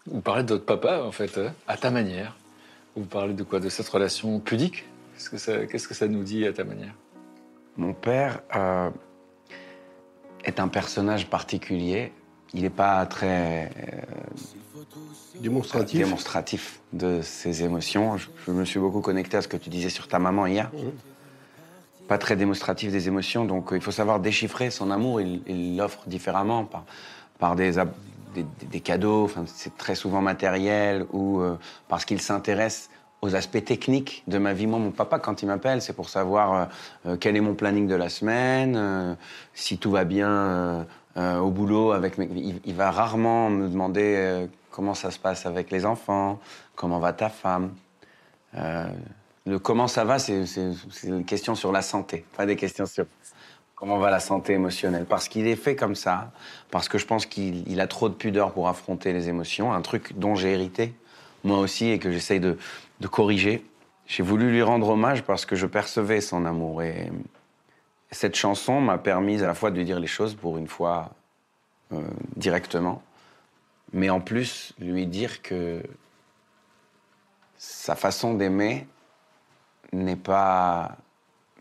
vous parlez de votre papa, en fait, euh, à ta manière. Vous parlez de quoi? De cette relation pudique? Qu'est-ce que ça, qu'est-ce que ça nous dit à ta manière? Mon père euh, est un personnage particulier. Il n'est pas très euh, Démonstratif. démonstratif de ses émotions. Je, je me suis beaucoup connecté à ce que tu disais sur ta maman hier. Pas très démonstratif des émotions, donc euh, il faut savoir déchiffrer son amour. Il l'offre différemment par, par des, des, cadeaux. Enfin, c'est très souvent matériel ou euh, parce qu'il s'intéresse aux aspects techniques de ma vie. Moi, mon papa, quand il m'appelle, c'est pour savoir euh, quel est mon planning de la semaine, euh, si tout va bien euh, au boulot. Avec mes... il, il va rarement me demander comment ça se passe avec les enfants, comment va ta femme? Euh, le comment ça va, c'est une question sur la santé, pas des questions sur comment va la santé émotionnelle. Parce qu'il est fait comme ça, parce que je pense qu'il il a trop de pudeur pour affronter les émotions, un truc dont j'ai hérité, moi aussi, et que j'essaye de, de corriger. J'ai voulu lui rendre hommage parce que je percevais son amour. Et cette chanson m'a permis à la fois de lui dire les choses pour une fois euh, directement, mais en plus lui dire que sa façon d'aimer n'est pas,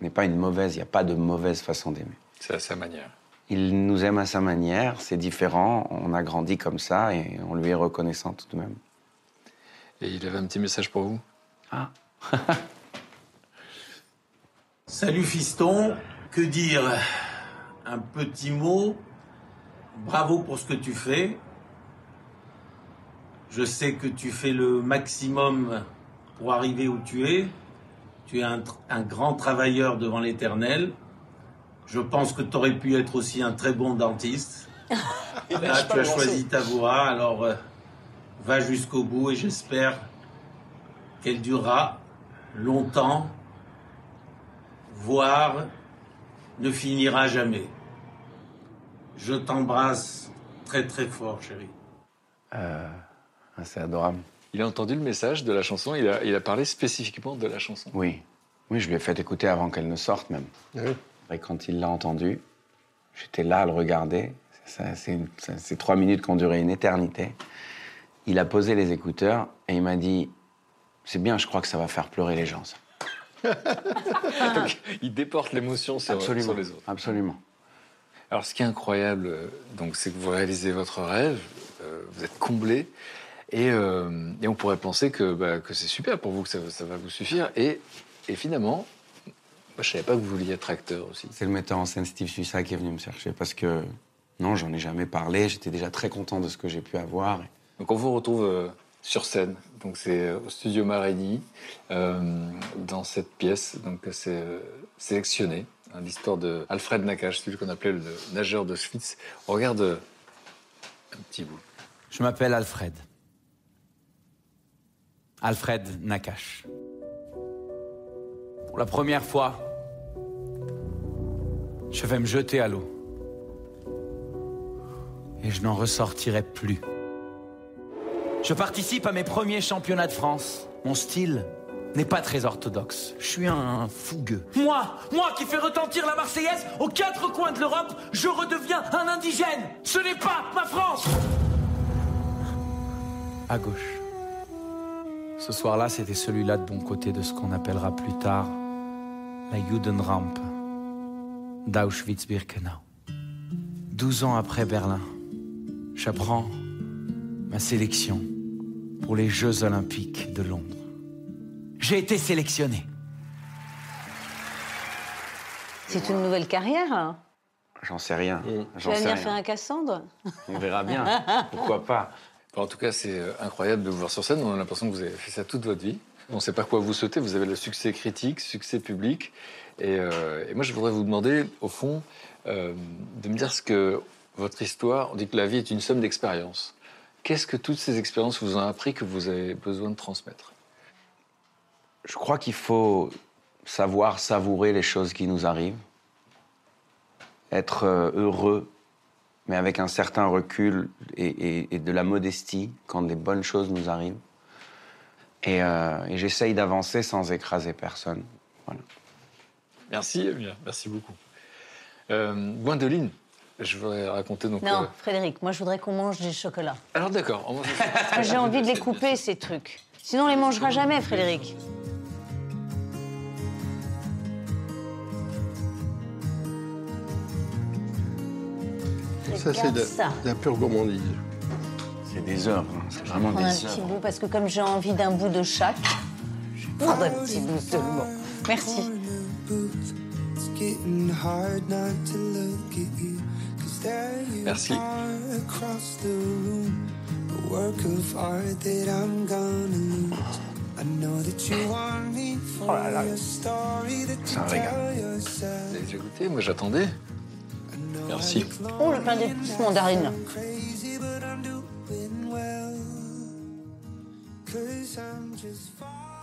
n'est pas une mauvaise, il n'y a pas de mauvaise façon d'aimer. C'est à sa manière. Il nous aime à sa manière, c'est différent, on a grandi comme ça et on lui est reconnaissant tout de même. Et il avait un petit message pour vous? Ah. Salut fiston, que dire? Un petit mot? Bravo pour ce que tu fais. Je sais que tu fais le maximum pour arriver où tu es. Tu es un, grand travailleur devant l'éternel. Je pense que tu aurais pu être aussi un très bon dentiste. Là, tu as choisi ta voie, alors euh, va jusqu'au bout et j'espère qu'elle durera longtemps, voire ne finira jamais. Je t'embrasse très très fort, chérie. Euh, ah, c'est adorable. Il a entendu le message de la chanson, il a, il a parlé spécifiquement de la chanson. Oui. Oui, je lui ai fait écouter avant qu'elle ne sorte même. Oui. Et quand il l'a entendu, j'étais là à le regarder. Ces trois minutes qui ont duré une éternité. Il a posé les écouteurs et il m'a dit C'est bien, je crois que ça va faire pleurer les gens, ça. Donc, il déporte l'émotion sur les autres. Absolument. Alors, ce qui est incroyable, euh, donc, c'est que vous réalisez votre rêve, euh, vous êtes comblé, et, euh, et on pourrait penser que, bah, que c'est super pour vous, que ça, ça va vous suffire. Et, et finalement, moi, je savais pas que vous vouliez être acteur aussi. C'est le metteur en scène Steve Suissa qui est venu me chercher parce que, non, j'en ai jamais parlé. J'étais déjà très content de ce que j'ai pu avoir. Donc, on vous retrouve euh, sur scène. Donc, c'est euh, au studio Marigny, euh, dans cette pièce. Donc, c'est euh, sélectionné. hein, L'histoire de Alfred Nakache, celui qu'on appelait le nageur de Schwitz. On regarde un petit bout. Je m'appelle Alfred. Alfred Nakache. Pour la première fois, je vais me jeter à l'eau. Et je n'en ressortirai plus. Je participe à mes premiers championnats de France. Mon style n'est pas très orthodoxe. Je suis un fougueux. Moi, moi qui fais retentir la Marseillaise aux quatre coins de l'Europe, je redeviens un indigène. Ce n'est pas ma France. À gauche. Ce soir-là, c'était celui-là de bon côté de ce qu'on appellera plus tard la Judenrampe d'Auschwitz-Birkenau. Douze ans après Berlin, j'apprends ma sélection pour les Jeux Olympiques de Londres. J'ai été sélectionné. C'est une nouvelle carrière. hein. J'en sais rien. Tu J'en vas sais venir rien. faire un Cassandre On verra bien. Pourquoi pas en tout cas, c'est euh, incroyable de vous voir sur scène. On a l'impression que vous avez fait ça toute votre vie. On ne sait pas quoi vous souhaiter. Vous avez le succès critique, succès public. Et, euh, moi, je voudrais vous demander, au fond, euh, de me dire ce que votre histoire. On dit que la vie est une somme d'expériences. Qu'est-ce que toutes ces expériences vous ont appris que vous avez besoin de transmettre? Je crois qu'il faut savoir savourer les choses qui nous arrivent, être heureux, mais avec un certain recul et, et- et de la modestie quand des bonnes choses nous arrivent. Et, euh, et j'essaye d'avancer sans écraser personne. Voilà. Merci, Amir. Merci beaucoup. Euh, Gwendoline, je voudrais raconter donc. Non, euh, Frédéric, moi je voudrais qu'on mange des chocolats. Alors d'accord. Moi, J'ai envie de les couper, ces trucs. Sinon, on les mangera jamais, Frédéric. Ça, c'est de, la pure gourmandise. C'est des heures, hein. c'est vraiment Prendre un des petit bout parce que comme j'ai envie d'un bout de chaque, je vais prendre un petit bout seulement. Merci. It's getting hard not to look at you. 'Cause there you Merci. are across the room. A work of art that I'm gonna lose. I know that you want me for your story that C'est un you régal. tell Vous yourself. avez déjà goûté? Moi, j'attendais. Merci. Oh, le pain d'épices mandarine.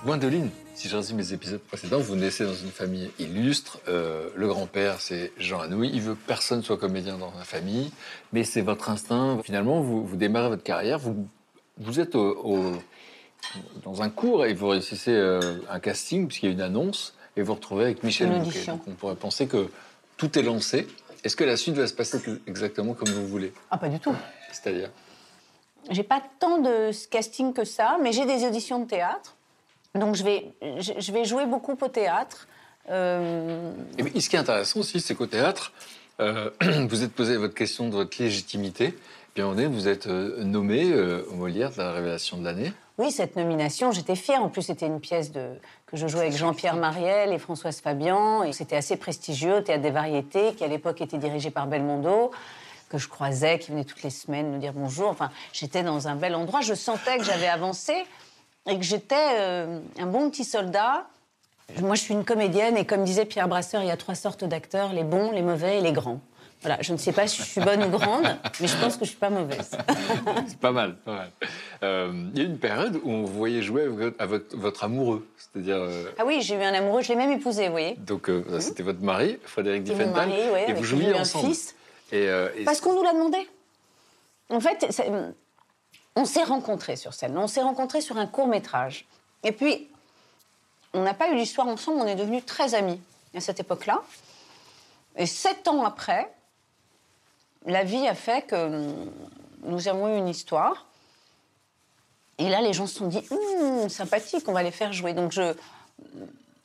Gwendoline, si je résume les épisodes précédents, vous naissez dans une famille illustre. Euh, le grand-père, c'est Jean Anouilh. Il veut que personne soit comédien dans la famille, mais c'est votre instinct. Finalement, vous, vous démarrez votre carrière, vous, vous êtes au- au- dans un cours et vous réussissez euh, un casting, puisqu'il y a une annonce, et vous vous retrouvez avec Michel Une Bouquet. audition. Donc on pourrait penser que tout est lancé. Est-ce que la suite va se passer exactement comme vous voulez? Ah, pas du tout. C'est-à-dire? J'ai pas tant de casting que ça, mais j'ai des auditions de théâtre. Donc je vais, je vais jouer beaucoup au théâtre. Euh, Et ce qui est intéressant aussi, c'est qu'au théâtre, euh, vous êtes posé votre question de votre légitimité. Un moment donné, vous êtes euh, nommé euh, au Molière de la révélation de l'année. Oui, cette nomination, j'étais fière. En plus, c'était une pièce de, je jouais avec Jean-Pierre Mariel et Françoise Fabian. Et c'était assez prestigieux au Théâtre des Variétés, qui à l'époque était dirigé par Belmondo, que je croisais, qui venait toutes les semaines nous dire bonjour. Enfin, j'étais dans un bel endroit. Je sentais que j'avais avancé et que j'étais euh, un bon petit soldat. Moi, je suis une comédienne et comme disait Pierre Brasseur, il y a trois sortes d'acteurs, les bons, les mauvais et les grands. Voilà, je ne sais pas si je suis bonne ou grande, mais je pense que je suis pas mauvaise. C'est pas mal, pas mal. Euh, Il y a une période où on vous voyait jouer avec votre, amoureux, c'est-à-dire. euh, Ah oui, j'ai eu un amoureux, je l'ai même épousé, vous voyez. donc, euh, c'était votre mari, Frédéric Diffenthal, ouais, et vous jouiez ensemble. fils. Et, et- Parce qu'on nous l'a demandé. En fait, on s'est rencontrés sur scène. On s'est rencontrés sur un court métrage. Et puis, on n'a pas eu l'histoire ensemble, on est devenus très amis à cette époque-là. Et sept ans après, la vie a fait que hum, nous avons eu une histoire. Et là, les gens se sont dit, Hum, sympathique, on va les faire jouer. Donc, je,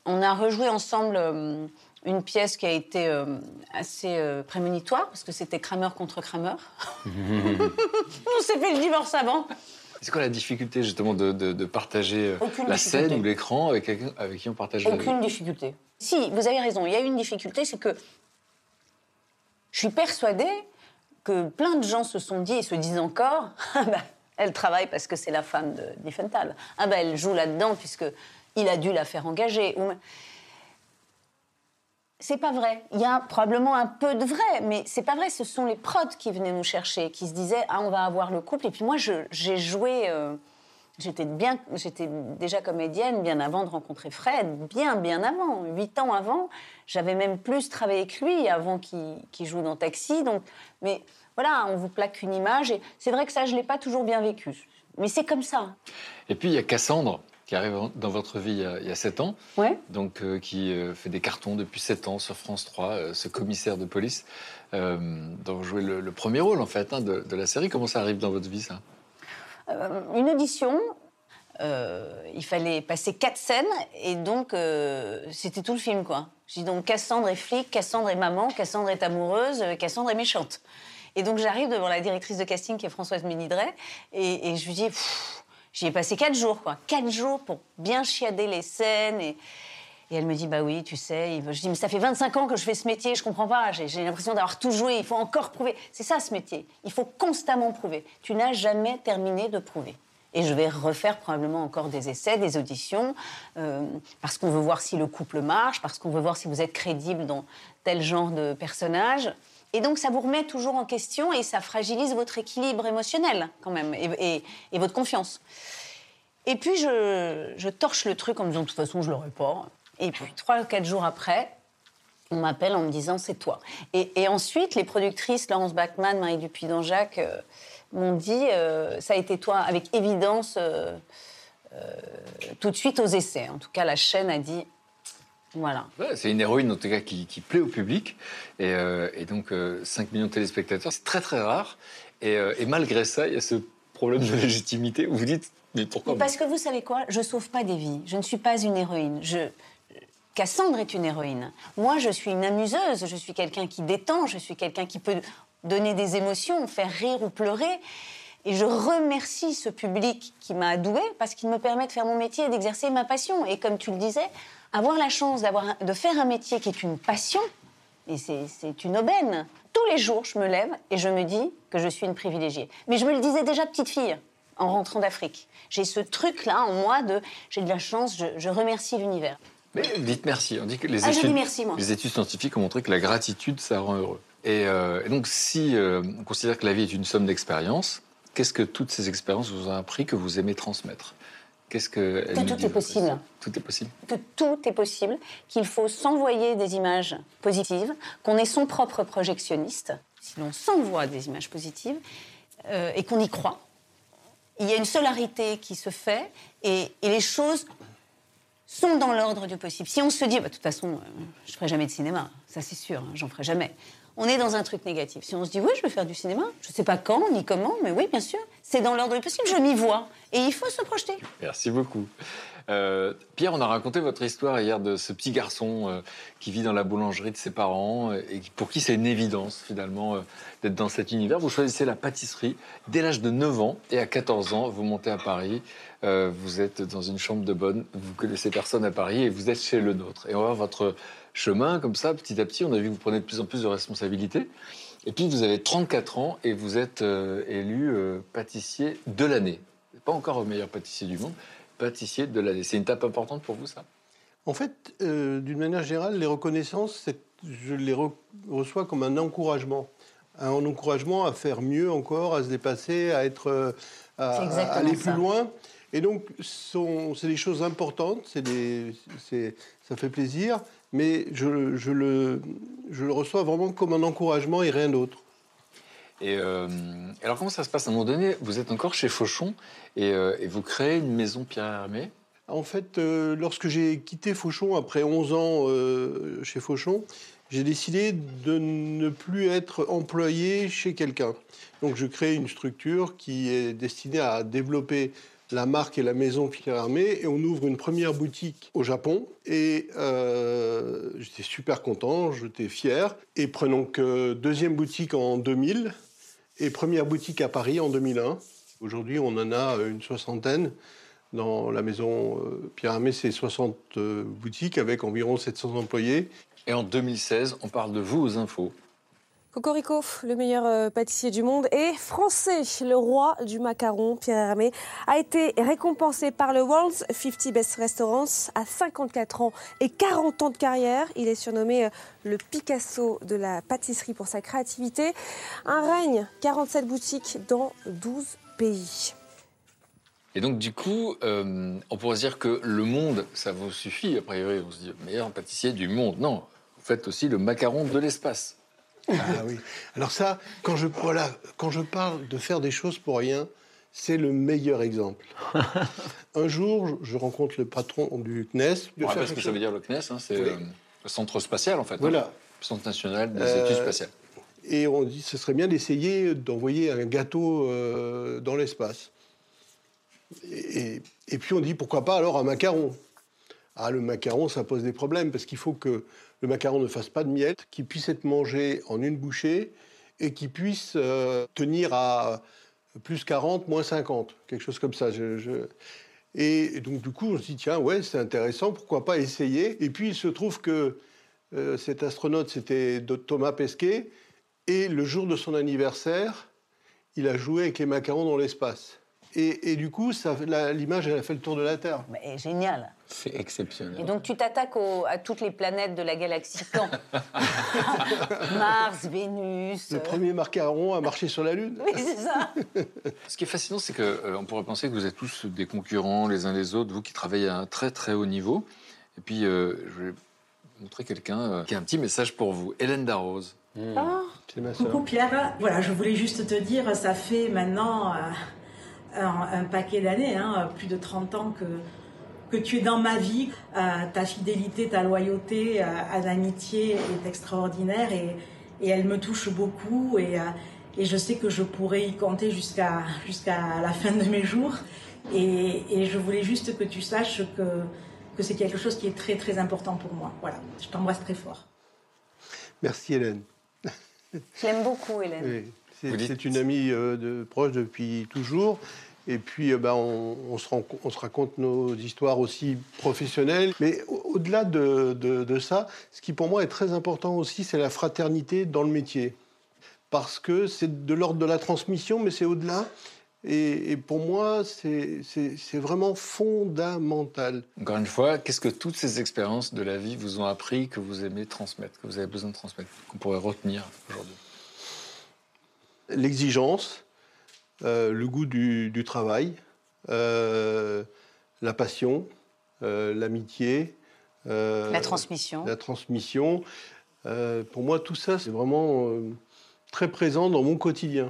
on a rejoué ensemble euh, une pièce qui a été euh, assez euh, prémonitoire, parce que c'était Kramer contre Kramer. on s'est fait le divorce avant. C'est quoi la difficulté justement de, de- de partager euh, Aucune la difficulté. scène ou l'écran avec quelqu'un avec qui on partage la vie? Aucune difficulté. Si, vous avez raison, il y a une difficulté, c'est que je suis persuadée que plein de gens se sont dit et se disent encore Ah bah, elle travaille parce que c'est la femme de Diffenthal. Ah bah, elle joue là-dedans puisque il a dû la faire engager. C'est pas vrai. Il y a probablement un peu de vrai, mais c'est pas vrai. Ce sont les prods qui venaient nous chercher, qui se disaient ah on va avoir le couple. Et puis moi j'ai joué. euh, J'étais bien, j'étais déjà comédienne bien avant de rencontrer Fred, bien bien avant, huit ans avant. J'avais même plus travaillé avec lui avant qu'il joue dans Taxi. Donc, mais voilà, on vous plaque une image et c'est vrai que ça je l'ai pas toujours bien vécu. Mais c'est comme ça. Et puis il y a Cassandre qui arrive dans votre vie il y a, 7 ans, Ouais. donc euh, qui euh, fait des cartons depuis 7 ans sur France 3, euh, ce commissaire de police, dont vous jouez le, le premier rôle en fait hein, de, de la série. Comment ça arrive dans votre vie ça? Une audition. euh, il fallait passer quatre scènes et donc euh, c'était tout le film quoi. Dis donc Cassandre est flic, Cassandre est maman, Cassandre est amoureuse, euh, Cassandre est méchante. Et donc j'arrive devant la directrice de casting qui est Françoise Ménidret et, et je lui dis j'y ai passé quatre jours quoi, quatre jours pour bien chiader les scènes et, et elle me dit bah oui tu sais. Je dis mais ça fait 25 ans que je fais ce métier, je comprends pas. J'ai l'impression d'avoir tout joué, il faut encore prouver. C'est ça ce métier, il faut constamment prouver. Tu n'as jamais terminé de prouver. Et je vais refaire probablement encore des essais, des auditions, euh, parce qu'on veut voir si le couple marche, parce qu'on veut voir si vous êtes crédible dans tel genre de personnage. Et donc ça vous remet toujours en question et ça fragilise votre équilibre émotionnel quand même et votre confiance. Et puis je, je torche le truc en me disant de toute façon je l'aurai pas. Et puis trois ou quatre jours après, on m'appelle en me disant c'est toi. Et, et ensuite les productrices Laurence Bachmann, Marie Dupuis-Danjac euh, m'ont dit euh, ça a été toi avec évidence euh, tout de suite aux essais. En tout cas la chaîne a dit voilà. Ouais, C'est une héroïne en tout cas qui, qui plaît au public et, et donc euh, 5 millions de téléspectateurs, c'est très très rare. Et, et malgré ça, il y a ce problème de légitimité où vous dites mais pourquoi Mais parce que vous savez quoi? Je sauve pas des vies. Je ne suis pas une héroïne. Je... Cassandre est une héroïne. Moi, je suis une amuseuse. Je suis quelqu'un qui détend. Je suis quelqu'un qui peut donner des émotions, faire rire ou pleurer. Et je remercie ce public qui m'a adoué parce qu'il me permet de faire mon métier et d'exercer ma passion. Et comme tu le disais, avoir la chance d'avoir de faire un métier qui est une passion, et c'est une aubaine. Tous les jours, je me lève et je me dis que je suis une privilégiée. Mais je me le disais déjà petite fille, en rentrant d'Afrique. J'ai ce truc-là en moi de j'ai de la chance, je remercie l'univers. Mais dites merci. On dit que les Ah, études, merci, les études scientifiques ont montré que la gratitude, ça rend heureux. Et, euh, et donc, si euh, on considère que la vie est une somme d'expériences, qu'est-ce que toutes ces expériences vous ont appris que vous aimez transmettre? Qu'est-ce que tout est possible. Tout est possible. que tout est possible, qu'il faut s'envoyer des images positives, qu'on est son propre projectionniste, si l'on s'envoie des images positives euh, et qu'on y croit. Il y a une solarité qui se fait et, et les choses sont dans l'ordre du possible. Si on se dit, bah, de toute façon, euh, je ferai jamais de cinéma, ça c'est sûr, hein, j'en ferai jamais. On est dans un truc négatif. Si on se dit, oui, je veux faire du cinéma, je ne sais pas quand ni comment, mais oui, bien sûr, c'est dans l'ordre du possible, je m'y vois. Et il faut se projeter. Merci beaucoup. Euh, Pierre, on a raconté votre histoire hier de ce petit garçon euh, qui vit dans la boulangerie de ses parents euh, et pour qui c'est une évidence finalement d'être dans cet univers. Vous choisissez la pâtisserie dès l'âge de 9 ans et à 14 ans, vous montez à Paris. Vous êtes dans une chambre de bonne, vous connaissez personne à Paris et vous êtes chez le nôtre. Et on va voir votre chemin comme ça, petit à petit. On a vu que vous prenez de plus en plus de responsabilités. Et puis vous avez 34 ans et vous êtes élu pâtissier de l'année. Pas encore le meilleur pâtissier du monde, pâtissier de l'année. C'est une étape importante pour vous, ça? En fait, euh, d'une manière générale, les reconnaissances, je les re- reçois comme un encouragement. Un encouragement à faire mieux encore, à se dépasser, à, être, euh, à, aller ça. plus loin. Et donc, c'est des choses importantes, des- ça fait plaisir, mais je, je le, je le reçois vraiment comme un encouragement et rien d'autre. Et euh, alors, comment ça se passe? À un moment donné, vous êtes encore chez Fauchon et, euh, vous créez une maison Pierre Hermé? En fait, euh, lorsque j'ai quitté Fauchon, après 11 ans chez Fauchon, j'ai décidé de ne plus être employé chez quelqu'un. Donc je crée une structure qui est destinée à développer la marque et la maison Pierre Hermé et on ouvre une première boutique au Japon et j'étais super content, j'étais fier. Et prenons que deuxième boutique en 2000 et première boutique à Paris en 2001. Aujourd'hui, on en a une soixantaine. Dans la maison euh, Pierre Hermé, c'est 60 euh, boutiques avec environ 700 employés. Et en 2016, on parle de vous aux infos. Cocorico, le meilleur euh, pâtissier du monde, et français, le roi du macaron, Pierre Hermé, a été récompensé par le World's 50 Best Restaurants à 54 ans et 40 ans de carrière. Il est surnommé euh, le Picasso de la pâtisserie pour sa créativité. Un règne, 47 boutiques dans 12 pays. Et donc, du coup, euh, on pourrait dire que le monde, ça vous suffit. A priori, on se dit meilleur pâtissier du monde. Non, vous faites aussi le macaron de l'espace. Ah oui. Alors ça, quand je, voilà, quand je parle de faire des choses pour rien, c'est le meilleur exemple. Un jour, je- rencontre le patron du CNES. On rappelle ce que ça veut dire le CNES, hein, c'est Oui. euh, le centre spatial en fait. hein. Voilà. Le Centre national des Euh, études spatiales. Et on dit ce serait bien d'essayer d'envoyer un gâteau euh, dans l'espace. Et, et- et puis on dit pourquoi pas alors un macaron? Ah, le macaron, ça pose des problèmes parce qu'il faut que le macaron ne fasse pas de miel, qu'il puisse être mangé en une bouchée et qu'il puisse euh, tenir à plus 40, moins 50, quelque chose comme ça. Et donc, du coup, on se dit, tiens, ouais, c'est intéressant, pourquoi pas essayer Et puis, il se trouve que euh, cet astronaute, c'était Thomas Pesquet, et le jour de son anniversaire, il a joué avec les macarons dans l'espace. Et, et du coup, l'image, elle a fait le tour de la Terre. Mais génial. C'est exceptionnel. Et donc tu t'attaques au- à toutes les planètes de la galaxie quand Mars, Vénus. Le euh, premier macaron à marcher sur la Lune. Oui, c'est ça. Ce qui est fascinant, c'est qu'on pourrait penser que vous êtes tous des concurrents les uns les autres, vous qui travaillez à un très très haut niveau. Et puis, euh, je vais montrer quelqu'un euh, qui a un petit message pour vous. Hélène Darroze. C'est ma. Coucou Pierre, voilà, je voulais juste te dire, ça fait maintenant euh, un, un paquet d'années, hein, plus de 30 ans que, que tu es dans ma vie. Euh, ta fidélité, ta loyauté euh, à l'amitié est extraordinaire et, et elle me touche beaucoup et, euh, et je sais que je pourrai y compter jusqu'à jusqu'à la fin de mes jours. Et, et je voulais juste que tu saches que, que c'est quelque chose qui est très très important pour moi. Voilà, je t'embrasse très fort. Merci Hélène. Je l'aime beaucoup, Hélène. Oui, c'est- une amie euh, de, proche depuis toujours. Et puis, euh, ben, on, on se rend- on se raconte nos histoires aussi professionnelles. Mais au- au-delà de, de- de ça, ce qui pour moi est très important aussi, c'est la fraternité dans le métier. Parce que c'est de l'ordre de la transmission, mais c'est au-delà. Et, et pour moi, c'est vraiment fondamental. Encore une fois, qu'est-ce que toutes ces expériences de la vie vous ont appris, que vous aimez transmettre, que vous avez besoin de transmettre, qu'on pourrait retenir aujourd'hui? L'exigence, euh, le goût du, du travail, euh, la passion, euh, l'amitié, euh, La transmission. la transmission. Euh, pour moi, tout ça, c'est vraiment euh, très présent dans mon quotidien.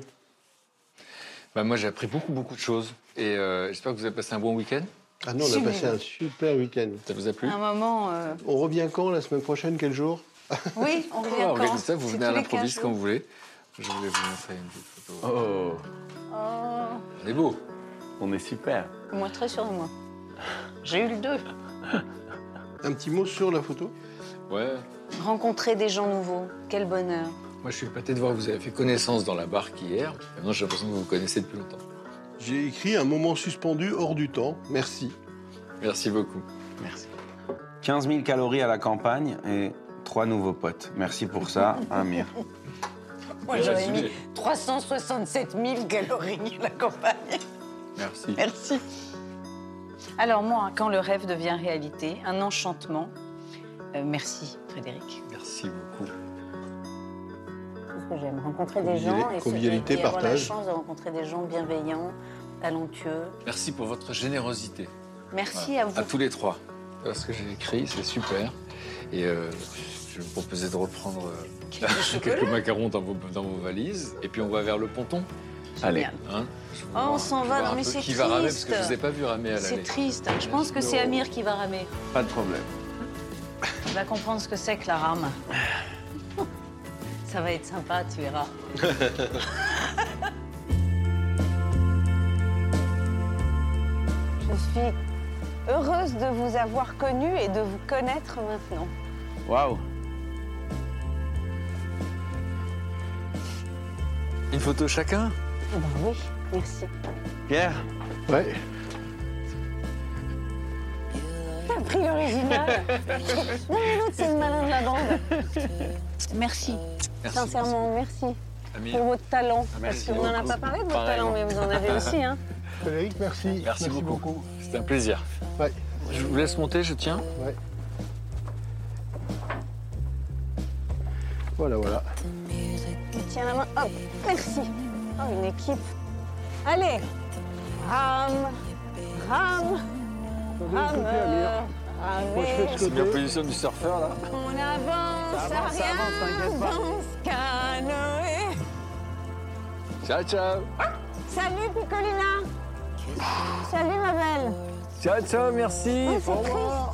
Bah, Moi, j'ai appris beaucoup, beaucoup de choses. Et euh, j'espère que vous avez passé un bon week-end. Ah non, on a Super. passé un super week-end. Ça vous a plu? Un moment. euh, On revient quand la semaine prochaine Quel jour? Oui, on revient Ah, quand? ça, vous venez à l'improviste 15 quand vous voulez. Je voulais vous montrer une petite photo. Oh, Oh, On est beau. on est super. moi, très sûr de moi. J'ai eu le 2. Un petit mot sur la photo? Ouais. Rencontrer des gens nouveaux, quel bonheur. Moi, je suis épaté de voir que vous avez fait connaissance dans la barque hier. Maintenant, j'ai l'impression que vous vous connaissez depuis longtemps. J'ai écrit un moment suspendu hors du temps. Merci. Merci beaucoup. Merci. 15 000 calories à la campagne et trois nouveaux potes. Merci pour ça, Amir. Moi, j'aurais mis 367 000 calories à la campagne. Merci. Merci. Alors moi, quand le rêve devient réalité, un enchantement. Euh, merci Frédéric. Merci. Beaucoup. C'est ce que j'aime, rencontrer des gens et, se- convivialité, et avoir la chance de rencontrer des gens bienveillants, talentueux. Merci pour votre générosité. Merci Voilà. à vous. À tous les trois. Voilà ce que j'ai écrit, c'est super. Et euh, je vais vous proposer de reprendre euh, quelques macarons dans vos, dans vos valises. Et puis on va vers le ponton. Allez. Hein Oh, on s'en va, non mais c'est Qui triste. va ramer Parce que je vous ai pas vu ramer à C'est triste. Je pense que c'est Amir qui va ramer. Pas de problème. Il va comprendre ce que c'est que la rame. Ça va être sympa, tu verras. Je suis heureuse de vous avoir connu et de vous connaître maintenant. Waouh. Une photo chacun Ah bah oui, merci. Pierre Ouais. T'as pris l'original. non, mais l'autre, c'est le malin de la bande. Merci. Merci. Sincèrement, merci. Pour votre talent. Ah, merci Parce qu'on n'en a beaucoup. pas parlé de votre Pareil. talent, mais vous en avez aussi. Hein. Frédéric, merci. Merci, beaucoup. C'était un plaisir. Ouais. Je vous laisse monter, je tiens. Ouais. Voilà, voilà. Tiens la main. Hop, merci. Oh, une équipe. Allez. Rame, rame, rame. Moi, je fais ce C'est bien côté. position du surfeur là. On avance, Ça avance, rien avance, pas. dans ce canoë. Ciao, ciao. Salut, Picolina. Salut, ma belle. Ciao, ciao, merci. Oh, Au revoir.